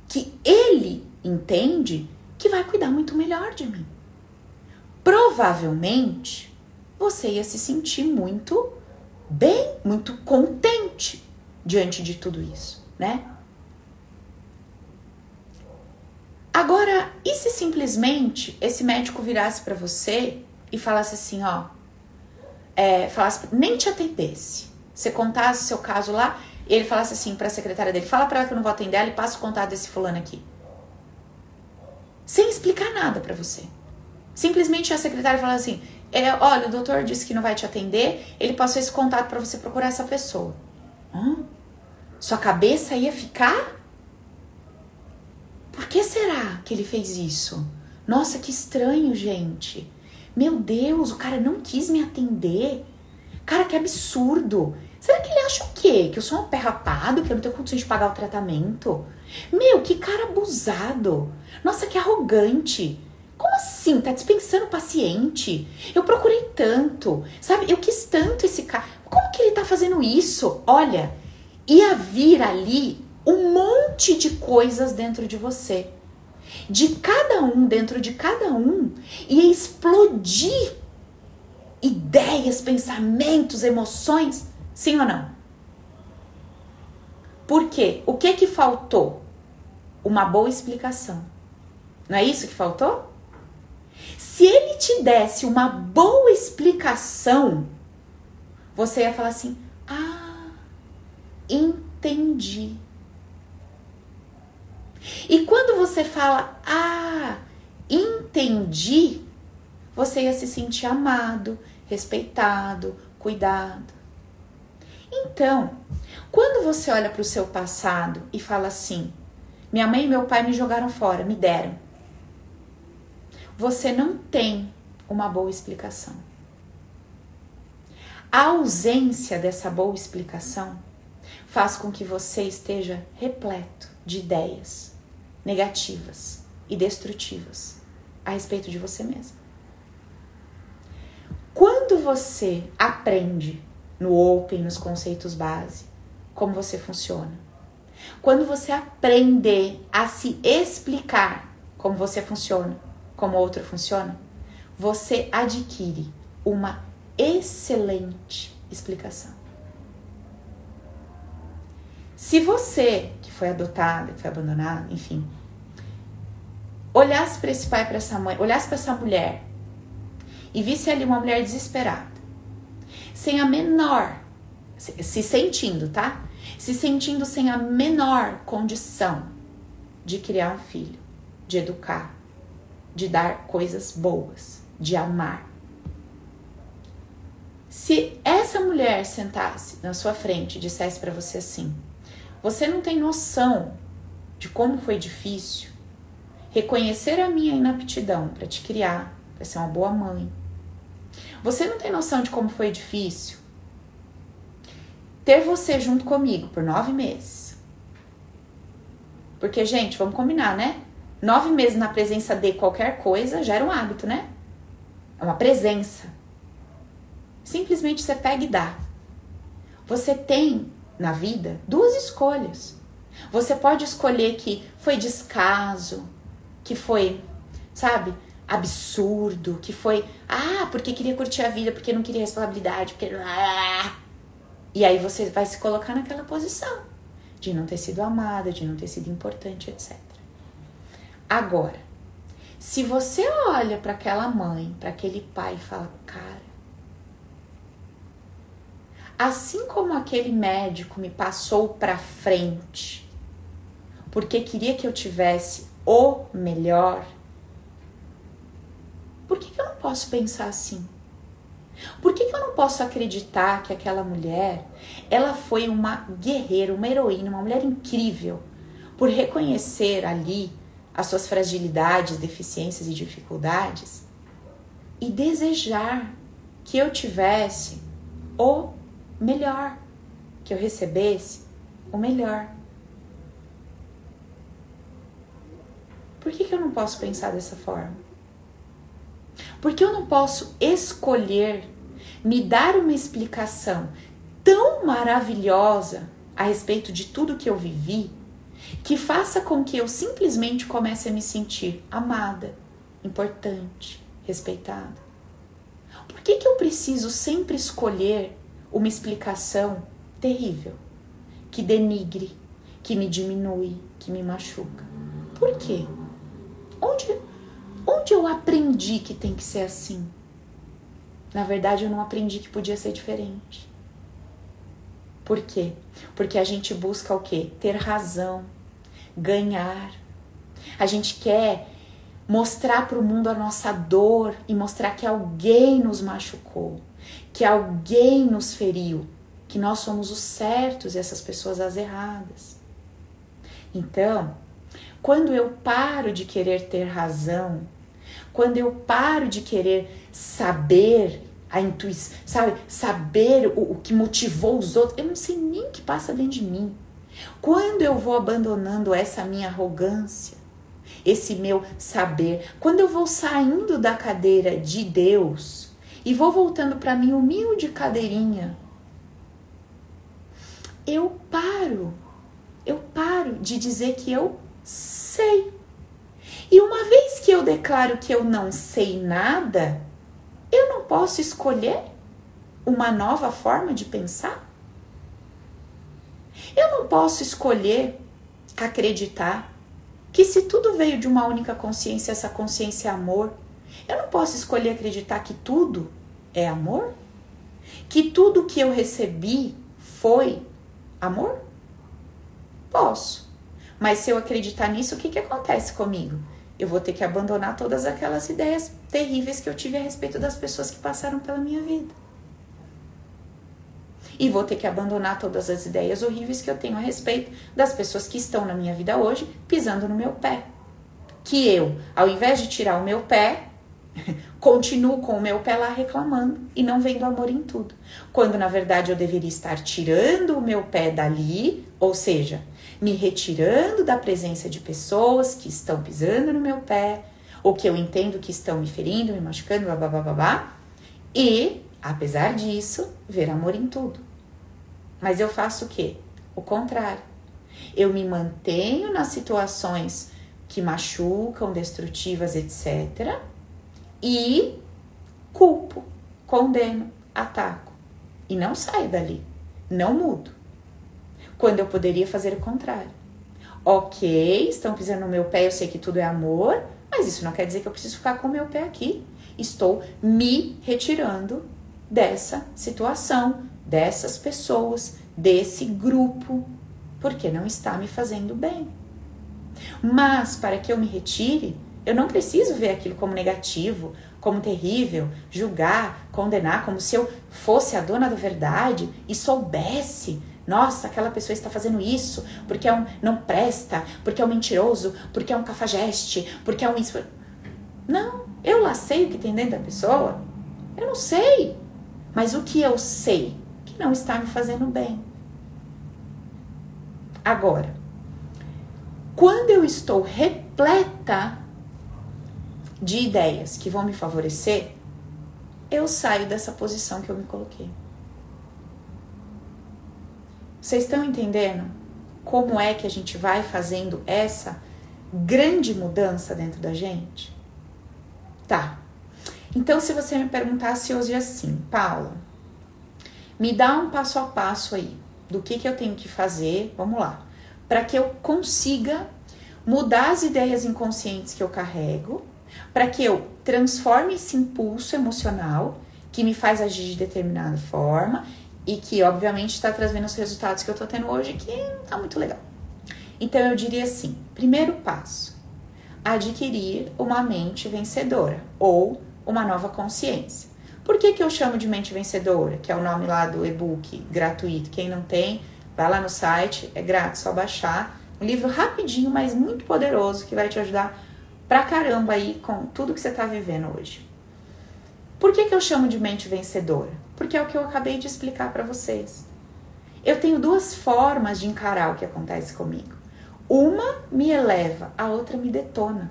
que ele entende que vai cuidar muito melhor de mim provavelmente você ia se sentir muito bem, muito contente diante de tudo isso, né? Agora, e se simplesmente esse médico virasse para você e falasse assim, ó, é, falasse, nem te atendesse, você contasse seu caso lá, e ele falasse assim para a secretária dele, fala para ela que eu não vou atender ela e passa o contato desse fulano aqui, sem explicar nada para você. Simplesmente a secretária fala assim: é, olha, o doutor disse que não vai te atender, ele passou esse contato para você procurar essa pessoa. Hã? Sua cabeça ia ficar? Por que será que ele fez isso? Nossa, que estranho, gente. Meu Deus, o cara não quis me atender. Cara, que absurdo. Será que ele acha o quê? Que eu sou um pé rapado, que eu não tenho condições de pagar o tratamento? Meu, que cara abusado. Nossa, que arrogante. Como assim? Tá dispensando o paciente? Eu procurei tanto, sabe? Eu quis tanto esse cara. Como que ele tá fazendo isso? Olha, ia vir ali um monte de coisas dentro de você. De cada um, dentro de cada um, ia explodir ideias, pensamentos, emoções. Sim ou não? Por quê? O que que faltou? Uma boa explicação. Não é isso que faltou? Se ele te desse uma boa explicação, você ia falar assim: Ah, entendi. E quando você fala, ah, entendi, você ia se sentir amado, respeitado, cuidado. Então, quando você olha para o seu passado e fala assim: minha mãe e meu pai me jogaram fora, me deram você não tem uma boa explicação. A ausência dessa boa explicação faz com que você esteja repleto de ideias negativas e destrutivas a respeito de você mesmo. Quando você aprende no Open, nos conceitos base, como você funciona, quando você aprender a se explicar como você funciona, como outro funciona, você adquire uma excelente explicação. Se você, que foi adotada, que foi abandonada, enfim, olhasse para esse pai, para essa mãe, olhasse para essa mulher e visse ali uma mulher desesperada, sem a menor, se sentindo, tá? Se sentindo sem a menor condição de criar um filho, de educar, de dar coisas boas, de amar. Se essa mulher sentasse na sua frente e dissesse para você assim: Você não tem noção de como foi difícil reconhecer a minha inaptidão para te criar, para ser uma boa mãe. Você não tem noção de como foi difícil ter você junto comigo por nove meses. Porque, gente, vamos combinar, né? Nove meses na presença de qualquer coisa já era um hábito, né? É uma presença. Simplesmente você pega e dá. Você tem na vida duas escolhas. Você pode escolher que foi descaso, que foi, sabe, absurdo, que foi, ah, porque queria curtir a vida, porque não queria responsabilidade, porque. E aí você vai se colocar naquela posição de não ter sido amada, de não ter sido importante, etc. Agora, se você olha para aquela mãe, para aquele pai e fala, cara, assim como aquele médico me passou para frente, porque queria que eu tivesse o melhor, por que, que eu não posso pensar assim? Por que, que eu não posso acreditar que aquela mulher, ela foi uma guerreira, uma heroína, uma mulher incrível, por reconhecer ali as suas fragilidades, deficiências e dificuldades e desejar que eu tivesse o melhor, que eu recebesse o melhor. Por que, que eu não posso pensar dessa forma? Porque eu não posso escolher me dar uma explicação tão maravilhosa a respeito de tudo que eu vivi que faça com que eu simplesmente comece a me sentir amada, importante, respeitada. Por que, que eu preciso sempre escolher uma explicação terrível, que denigre, que me diminui, que me machuca? Por quê? Onde, onde eu aprendi que tem que ser assim? Na verdade, eu não aprendi que podia ser diferente. Por quê? Porque a gente busca o quê? Ter razão, ganhar. A gente quer mostrar para o mundo a nossa dor e mostrar que alguém nos machucou, que alguém nos feriu, que nós somos os certos e essas pessoas as erradas. Então, quando eu paro de querer ter razão, quando eu paro de querer saber a intuição, sabe, saber o, o que motivou os outros, eu não sei nem o que passa dentro de mim. Quando eu vou abandonando essa minha arrogância, esse meu saber, quando eu vou saindo da cadeira de Deus e vou voltando para minha humilde cadeirinha, eu paro, eu paro de dizer que eu sei. E uma vez que eu declaro que eu não sei nada, eu não posso escolher uma nova forma de pensar? Eu não posso escolher acreditar que se tudo veio de uma única consciência, essa consciência é amor. Eu não posso escolher acreditar que tudo é amor? Que tudo que eu recebi foi amor? Posso. Mas se eu acreditar nisso, o que, que acontece comigo? Eu vou ter que abandonar todas aquelas ideias terríveis que eu tive a respeito das pessoas que passaram pela minha vida e vou ter que abandonar todas as ideias horríveis que eu tenho a respeito das pessoas que estão na minha vida hoje pisando no meu pé. Que eu, ao invés de tirar o meu pé, continuo com o meu pé lá reclamando e não vendo amor em tudo. Quando na verdade eu deveria estar tirando o meu pé dali, ou seja, me retirando da presença de pessoas que estão pisando no meu pé, ou que eu entendo que estão me ferindo, me machucando, blá blá blá blá, blá e, apesar disso, ver amor em tudo. Mas eu faço o quê? O contrário. Eu me mantenho nas situações que machucam, destrutivas, etc. E culpo, condeno, ataco e não saio dali, não mudo. Quando eu poderia fazer o contrário. Ok, estão pisando no meu pé, eu sei que tudo é amor, mas isso não quer dizer que eu preciso ficar com o meu pé aqui. Estou me retirando dessa situação, dessas pessoas, desse grupo, porque não está me fazendo bem. Mas para que eu me retire, eu não preciso ver aquilo como negativo, como terrível, julgar, condenar, como se eu fosse a dona da verdade e soubesse. Nossa, aquela pessoa está fazendo isso porque é um não presta, porque é um mentiroso, porque é um cafajeste, porque é um isso. Não, eu lá sei o que tem dentro da pessoa. Eu não sei. Mas o que eu sei que não está me fazendo bem. Agora, quando eu estou repleta de ideias que vão me favorecer, eu saio dessa posição que eu me coloquei. Vocês estão entendendo como é que a gente vai fazendo essa grande mudança dentro da gente? Tá. Então, se você me perguntasse hoje assim, Paula, me dá um passo a passo aí do que, que eu tenho que fazer, vamos lá, para que eu consiga mudar as ideias inconscientes que eu carrego para que eu transforme esse impulso emocional que me faz agir de determinada forma e que, obviamente, está trazendo os resultados que eu estou tendo hoje, que não tá muito legal. Então, eu diria assim: primeiro passo, adquirir uma mente vencedora ou uma nova consciência. Por que, que eu chamo de mente vencedora? Que é o nome lá do e-book gratuito. Quem não tem, vai lá no site, é grátis, só baixar. Um livro rapidinho, mas muito poderoso que vai te ajudar pra caramba aí com tudo que você tá vivendo hoje. Por que, que eu chamo de mente vencedora? Porque é o que eu acabei de explicar para vocês. Eu tenho duas formas de encarar o que acontece comigo. Uma me eleva, a outra me detona.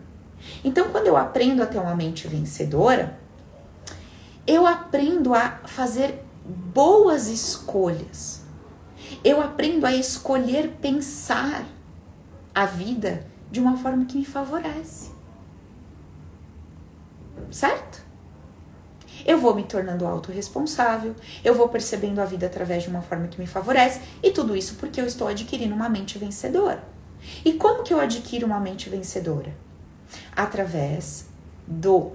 Então, quando eu aprendo a ter uma mente vencedora, eu aprendo a fazer boas escolhas. Eu aprendo a escolher pensar a vida de uma forma que me favorece certo? Eu vou me tornando autorresponsável, eu vou percebendo a vida através de uma forma que me favorece, e tudo isso porque eu estou adquirindo uma mente vencedora. E como que eu adquiro uma mente vencedora? Através do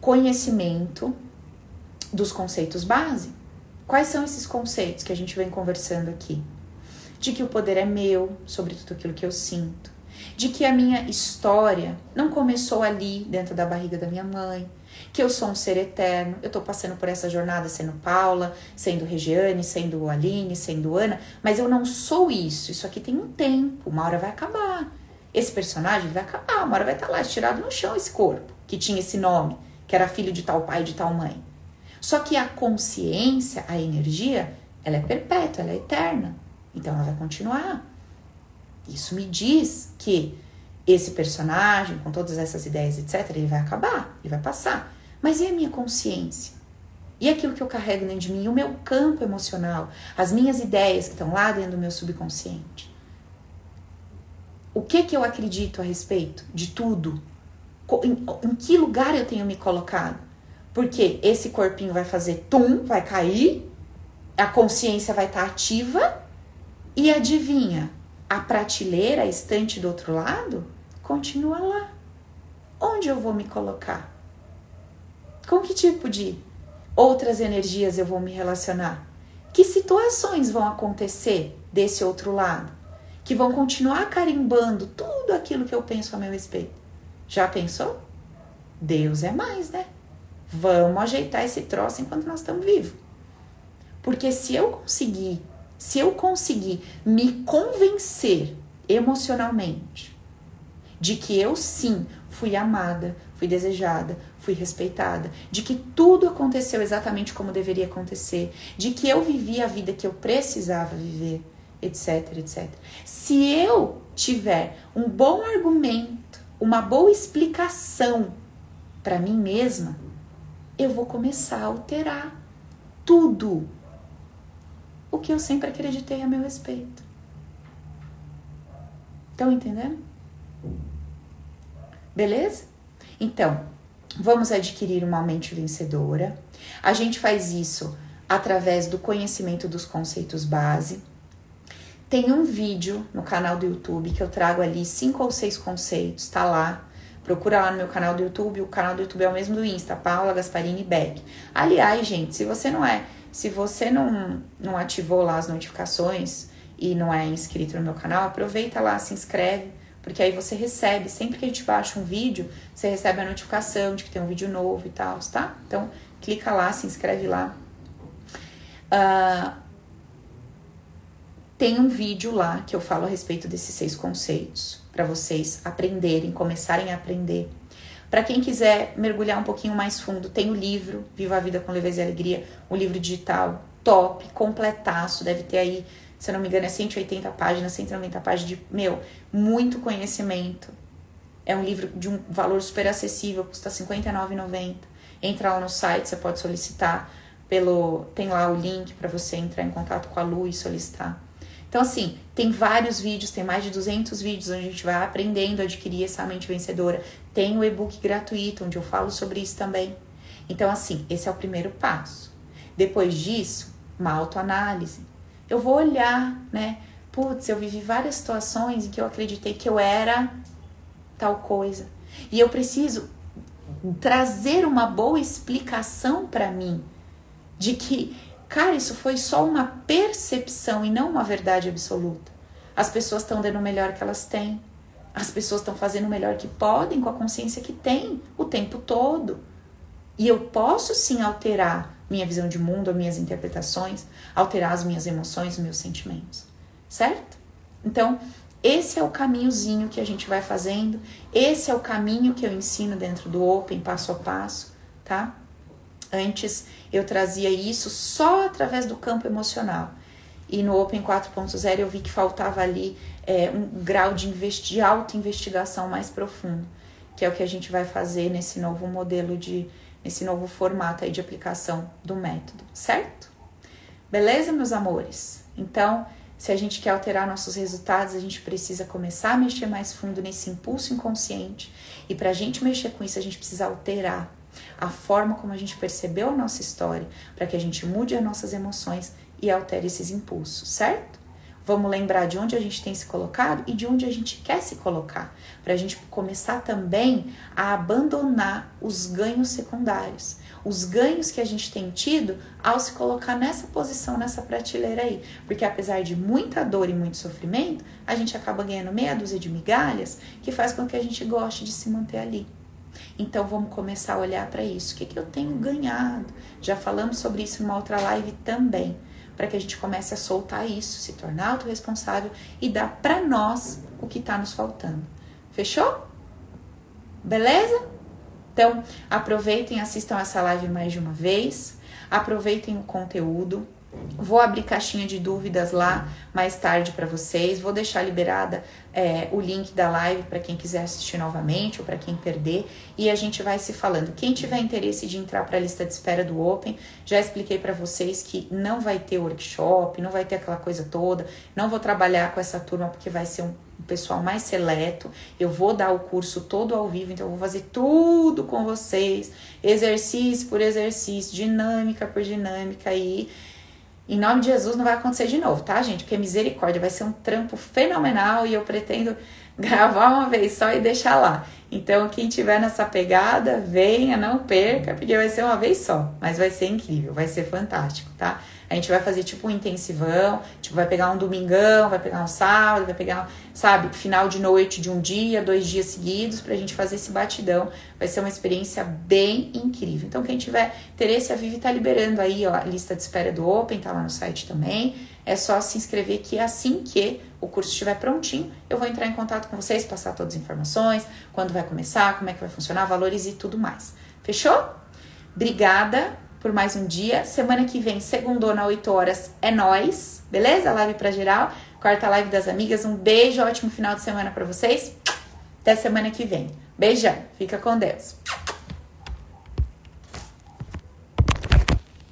conhecimento dos conceitos base. Quais são esses conceitos que a gente vem conversando aqui? De que o poder é meu sobre tudo aquilo que eu sinto, de que a minha história não começou ali dentro da barriga da minha mãe, que eu sou um ser eterno, eu tô passando por essa jornada sendo Paula, sendo Regiane, sendo Aline, sendo Ana, mas eu não sou isso. Isso aqui tem um tempo, uma hora vai acabar. Esse personagem vai acabar, uma hora vai estar tá lá estirado no chão esse corpo, que tinha esse nome, que era filho de tal pai, de tal mãe. Só que a consciência, a energia, ela é perpétua, ela é eterna. Então ela vai continuar. Isso me diz que esse personagem, com todas essas ideias, etc., ele vai acabar, ele vai passar. Mas e a minha consciência? E aquilo que eu carrego dentro de mim? O meu campo emocional? As minhas ideias que estão lá dentro do meu subconsciente? O que que eu acredito a respeito de tudo? Em, em que lugar eu tenho me colocado? Porque esse corpinho vai fazer tum, vai cair, a consciência vai estar tá ativa e adivinha, a prateleira, a estante do outro lado, continua lá. Onde eu vou me colocar? Com que tipo de outras energias eu vou me relacionar? Que situações vão acontecer desse outro lado? Que vão continuar carimbando tudo aquilo que eu penso a meu respeito. Já pensou? Deus é mais, né? Vamos ajeitar esse troço enquanto nós estamos vivos. Porque se eu conseguir se eu conseguir me convencer emocionalmente de que eu sim fui amada, fui desejada, fui respeitada, de que tudo aconteceu exatamente como deveria acontecer, de que eu vivi a vida que eu precisava viver, etc, etc. Se eu tiver um bom argumento, uma boa explicação para mim mesma, eu vou começar a alterar tudo o que eu sempre acreditei a meu respeito. Estão entendendo? Beleza? Então, vamos adquirir uma mente vencedora. A gente faz isso através do conhecimento dos conceitos base. Tem um vídeo no canal do YouTube que eu trago ali cinco ou seis conceitos, tá lá. Procura lá no meu canal do YouTube, o canal do YouTube é o mesmo do Insta, Paula Gasparini Beck. Aliás, gente, se você não é, se você não, não ativou lá as notificações e não é inscrito no meu canal, aproveita lá, se inscreve, porque aí você recebe, sempre que a gente baixa um vídeo, você recebe a notificação de que tem um vídeo novo e tal, tá? Então, clica lá, se inscreve lá. Uh, tem um vídeo lá que eu falo a respeito desses seis conceitos, para vocês aprenderem, começarem a aprender. Para quem quiser mergulhar um pouquinho mais fundo, tem o livro Viva a Vida com Leveza e Alegria, um livro digital top, completaço, deve ter aí se eu não me engano, é 180 páginas, 190 páginas de, meu, muito conhecimento. É um livro de um valor super acessível, custa R$ 59,90. Entra lá no site, você pode solicitar pelo. Tem lá o link para você entrar em contato com a Lu e solicitar. Então, assim, tem vários vídeos, tem mais de 200 vídeos onde a gente vai aprendendo a adquirir essa mente vencedora. Tem o e-book gratuito, onde eu falo sobre isso também. Então, assim, esse é o primeiro passo. Depois disso, uma autoanálise eu vou olhar, né? Putz, eu vivi várias situações em que eu acreditei que eu era tal coisa. E eu preciso trazer uma boa explicação para mim de que, cara, isso foi só uma percepção e não uma verdade absoluta. As pessoas estão dando o melhor que elas têm. As pessoas estão fazendo o melhor que podem com a consciência que têm o tempo todo. E eu posso sim alterar minha visão de mundo, as minhas interpretações, alterar as minhas emoções, os meus sentimentos, certo? Então, esse é o caminhozinho que a gente vai fazendo, esse é o caminho que eu ensino dentro do Open, passo a passo, tá? Antes eu trazia isso só através do campo emocional. E no Open 4.0 eu vi que faltava ali é, um grau de, de auto-investigação mais profundo, que é o que a gente vai fazer nesse novo modelo de, nesse novo formato aí de aplicação do método, certo? Beleza, meus amores? Então, se a gente quer alterar nossos resultados, a gente precisa começar a mexer mais fundo nesse impulso inconsciente. E para a gente mexer com isso, a gente precisa alterar a forma como a gente percebeu a nossa história, para que a gente mude as nossas emoções e altere esses impulsos, certo? Vamos lembrar de onde a gente tem se colocado e de onde a gente quer se colocar, para a gente começar também a abandonar os ganhos secundários, os ganhos que a gente tem tido ao se colocar nessa posição, nessa prateleira aí. Porque apesar de muita dor e muito sofrimento, a gente acaba ganhando meia dúzia de migalhas que faz com que a gente goste de se manter ali. Então vamos começar a olhar para isso. O que, que eu tenho ganhado? Já falamos sobre isso em uma outra live também para que a gente comece a soltar isso, se tornar autorresponsável e dar para nós o que está nos faltando. Fechou? Beleza? Então, aproveitem, assistam essa live mais de uma vez, aproveitem o conteúdo. Vou abrir caixinha de dúvidas lá mais tarde para vocês. Vou deixar liberada é, o link da live para quem quiser assistir novamente ou para quem perder. E a gente vai se falando. Quem tiver interesse de entrar para a lista de espera do Open, já expliquei para vocês que não vai ter workshop, não vai ter aquela coisa toda. Não vou trabalhar com essa turma porque vai ser um pessoal mais seleto. Eu vou dar o curso todo ao vivo, então eu vou fazer tudo com vocês, exercício por exercício, dinâmica por dinâmica aí. Em nome de Jesus não vai acontecer de novo, tá, gente? Porque misericórdia vai ser um trampo fenomenal e eu pretendo gravar uma vez só e deixar lá. Então, quem tiver nessa pegada, venha, não perca, porque vai ser uma vez só, mas vai ser incrível, vai ser fantástico, tá? A gente vai fazer tipo um intensivão, tipo, vai pegar um domingão, vai pegar um sábado, vai pegar, sabe, final de noite de um dia, dois dias seguidos, pra gente fazer esse batidão. Vai ser uma experiência bem incrível. Então, quem tiver interesse, a Vivi tá liberando aí, ó, a lista de espera do Open, tá lá no site também. É só se inscrever que assim que o curso estiver prontinho, eu vou entrar em contato com vocês, passar todas as informações, quando vai começar, como é que vai funcionar, valores e tudo mais. Fechou? Obrigada por mais um dia. Semana que vem, segundona, 8 horas, é nós, beleza? Live pra geral. Quarta live das amigas. Um beijo, ótimo final de semana para vocês. Até semana que vem. Beijão. Fica com Deus.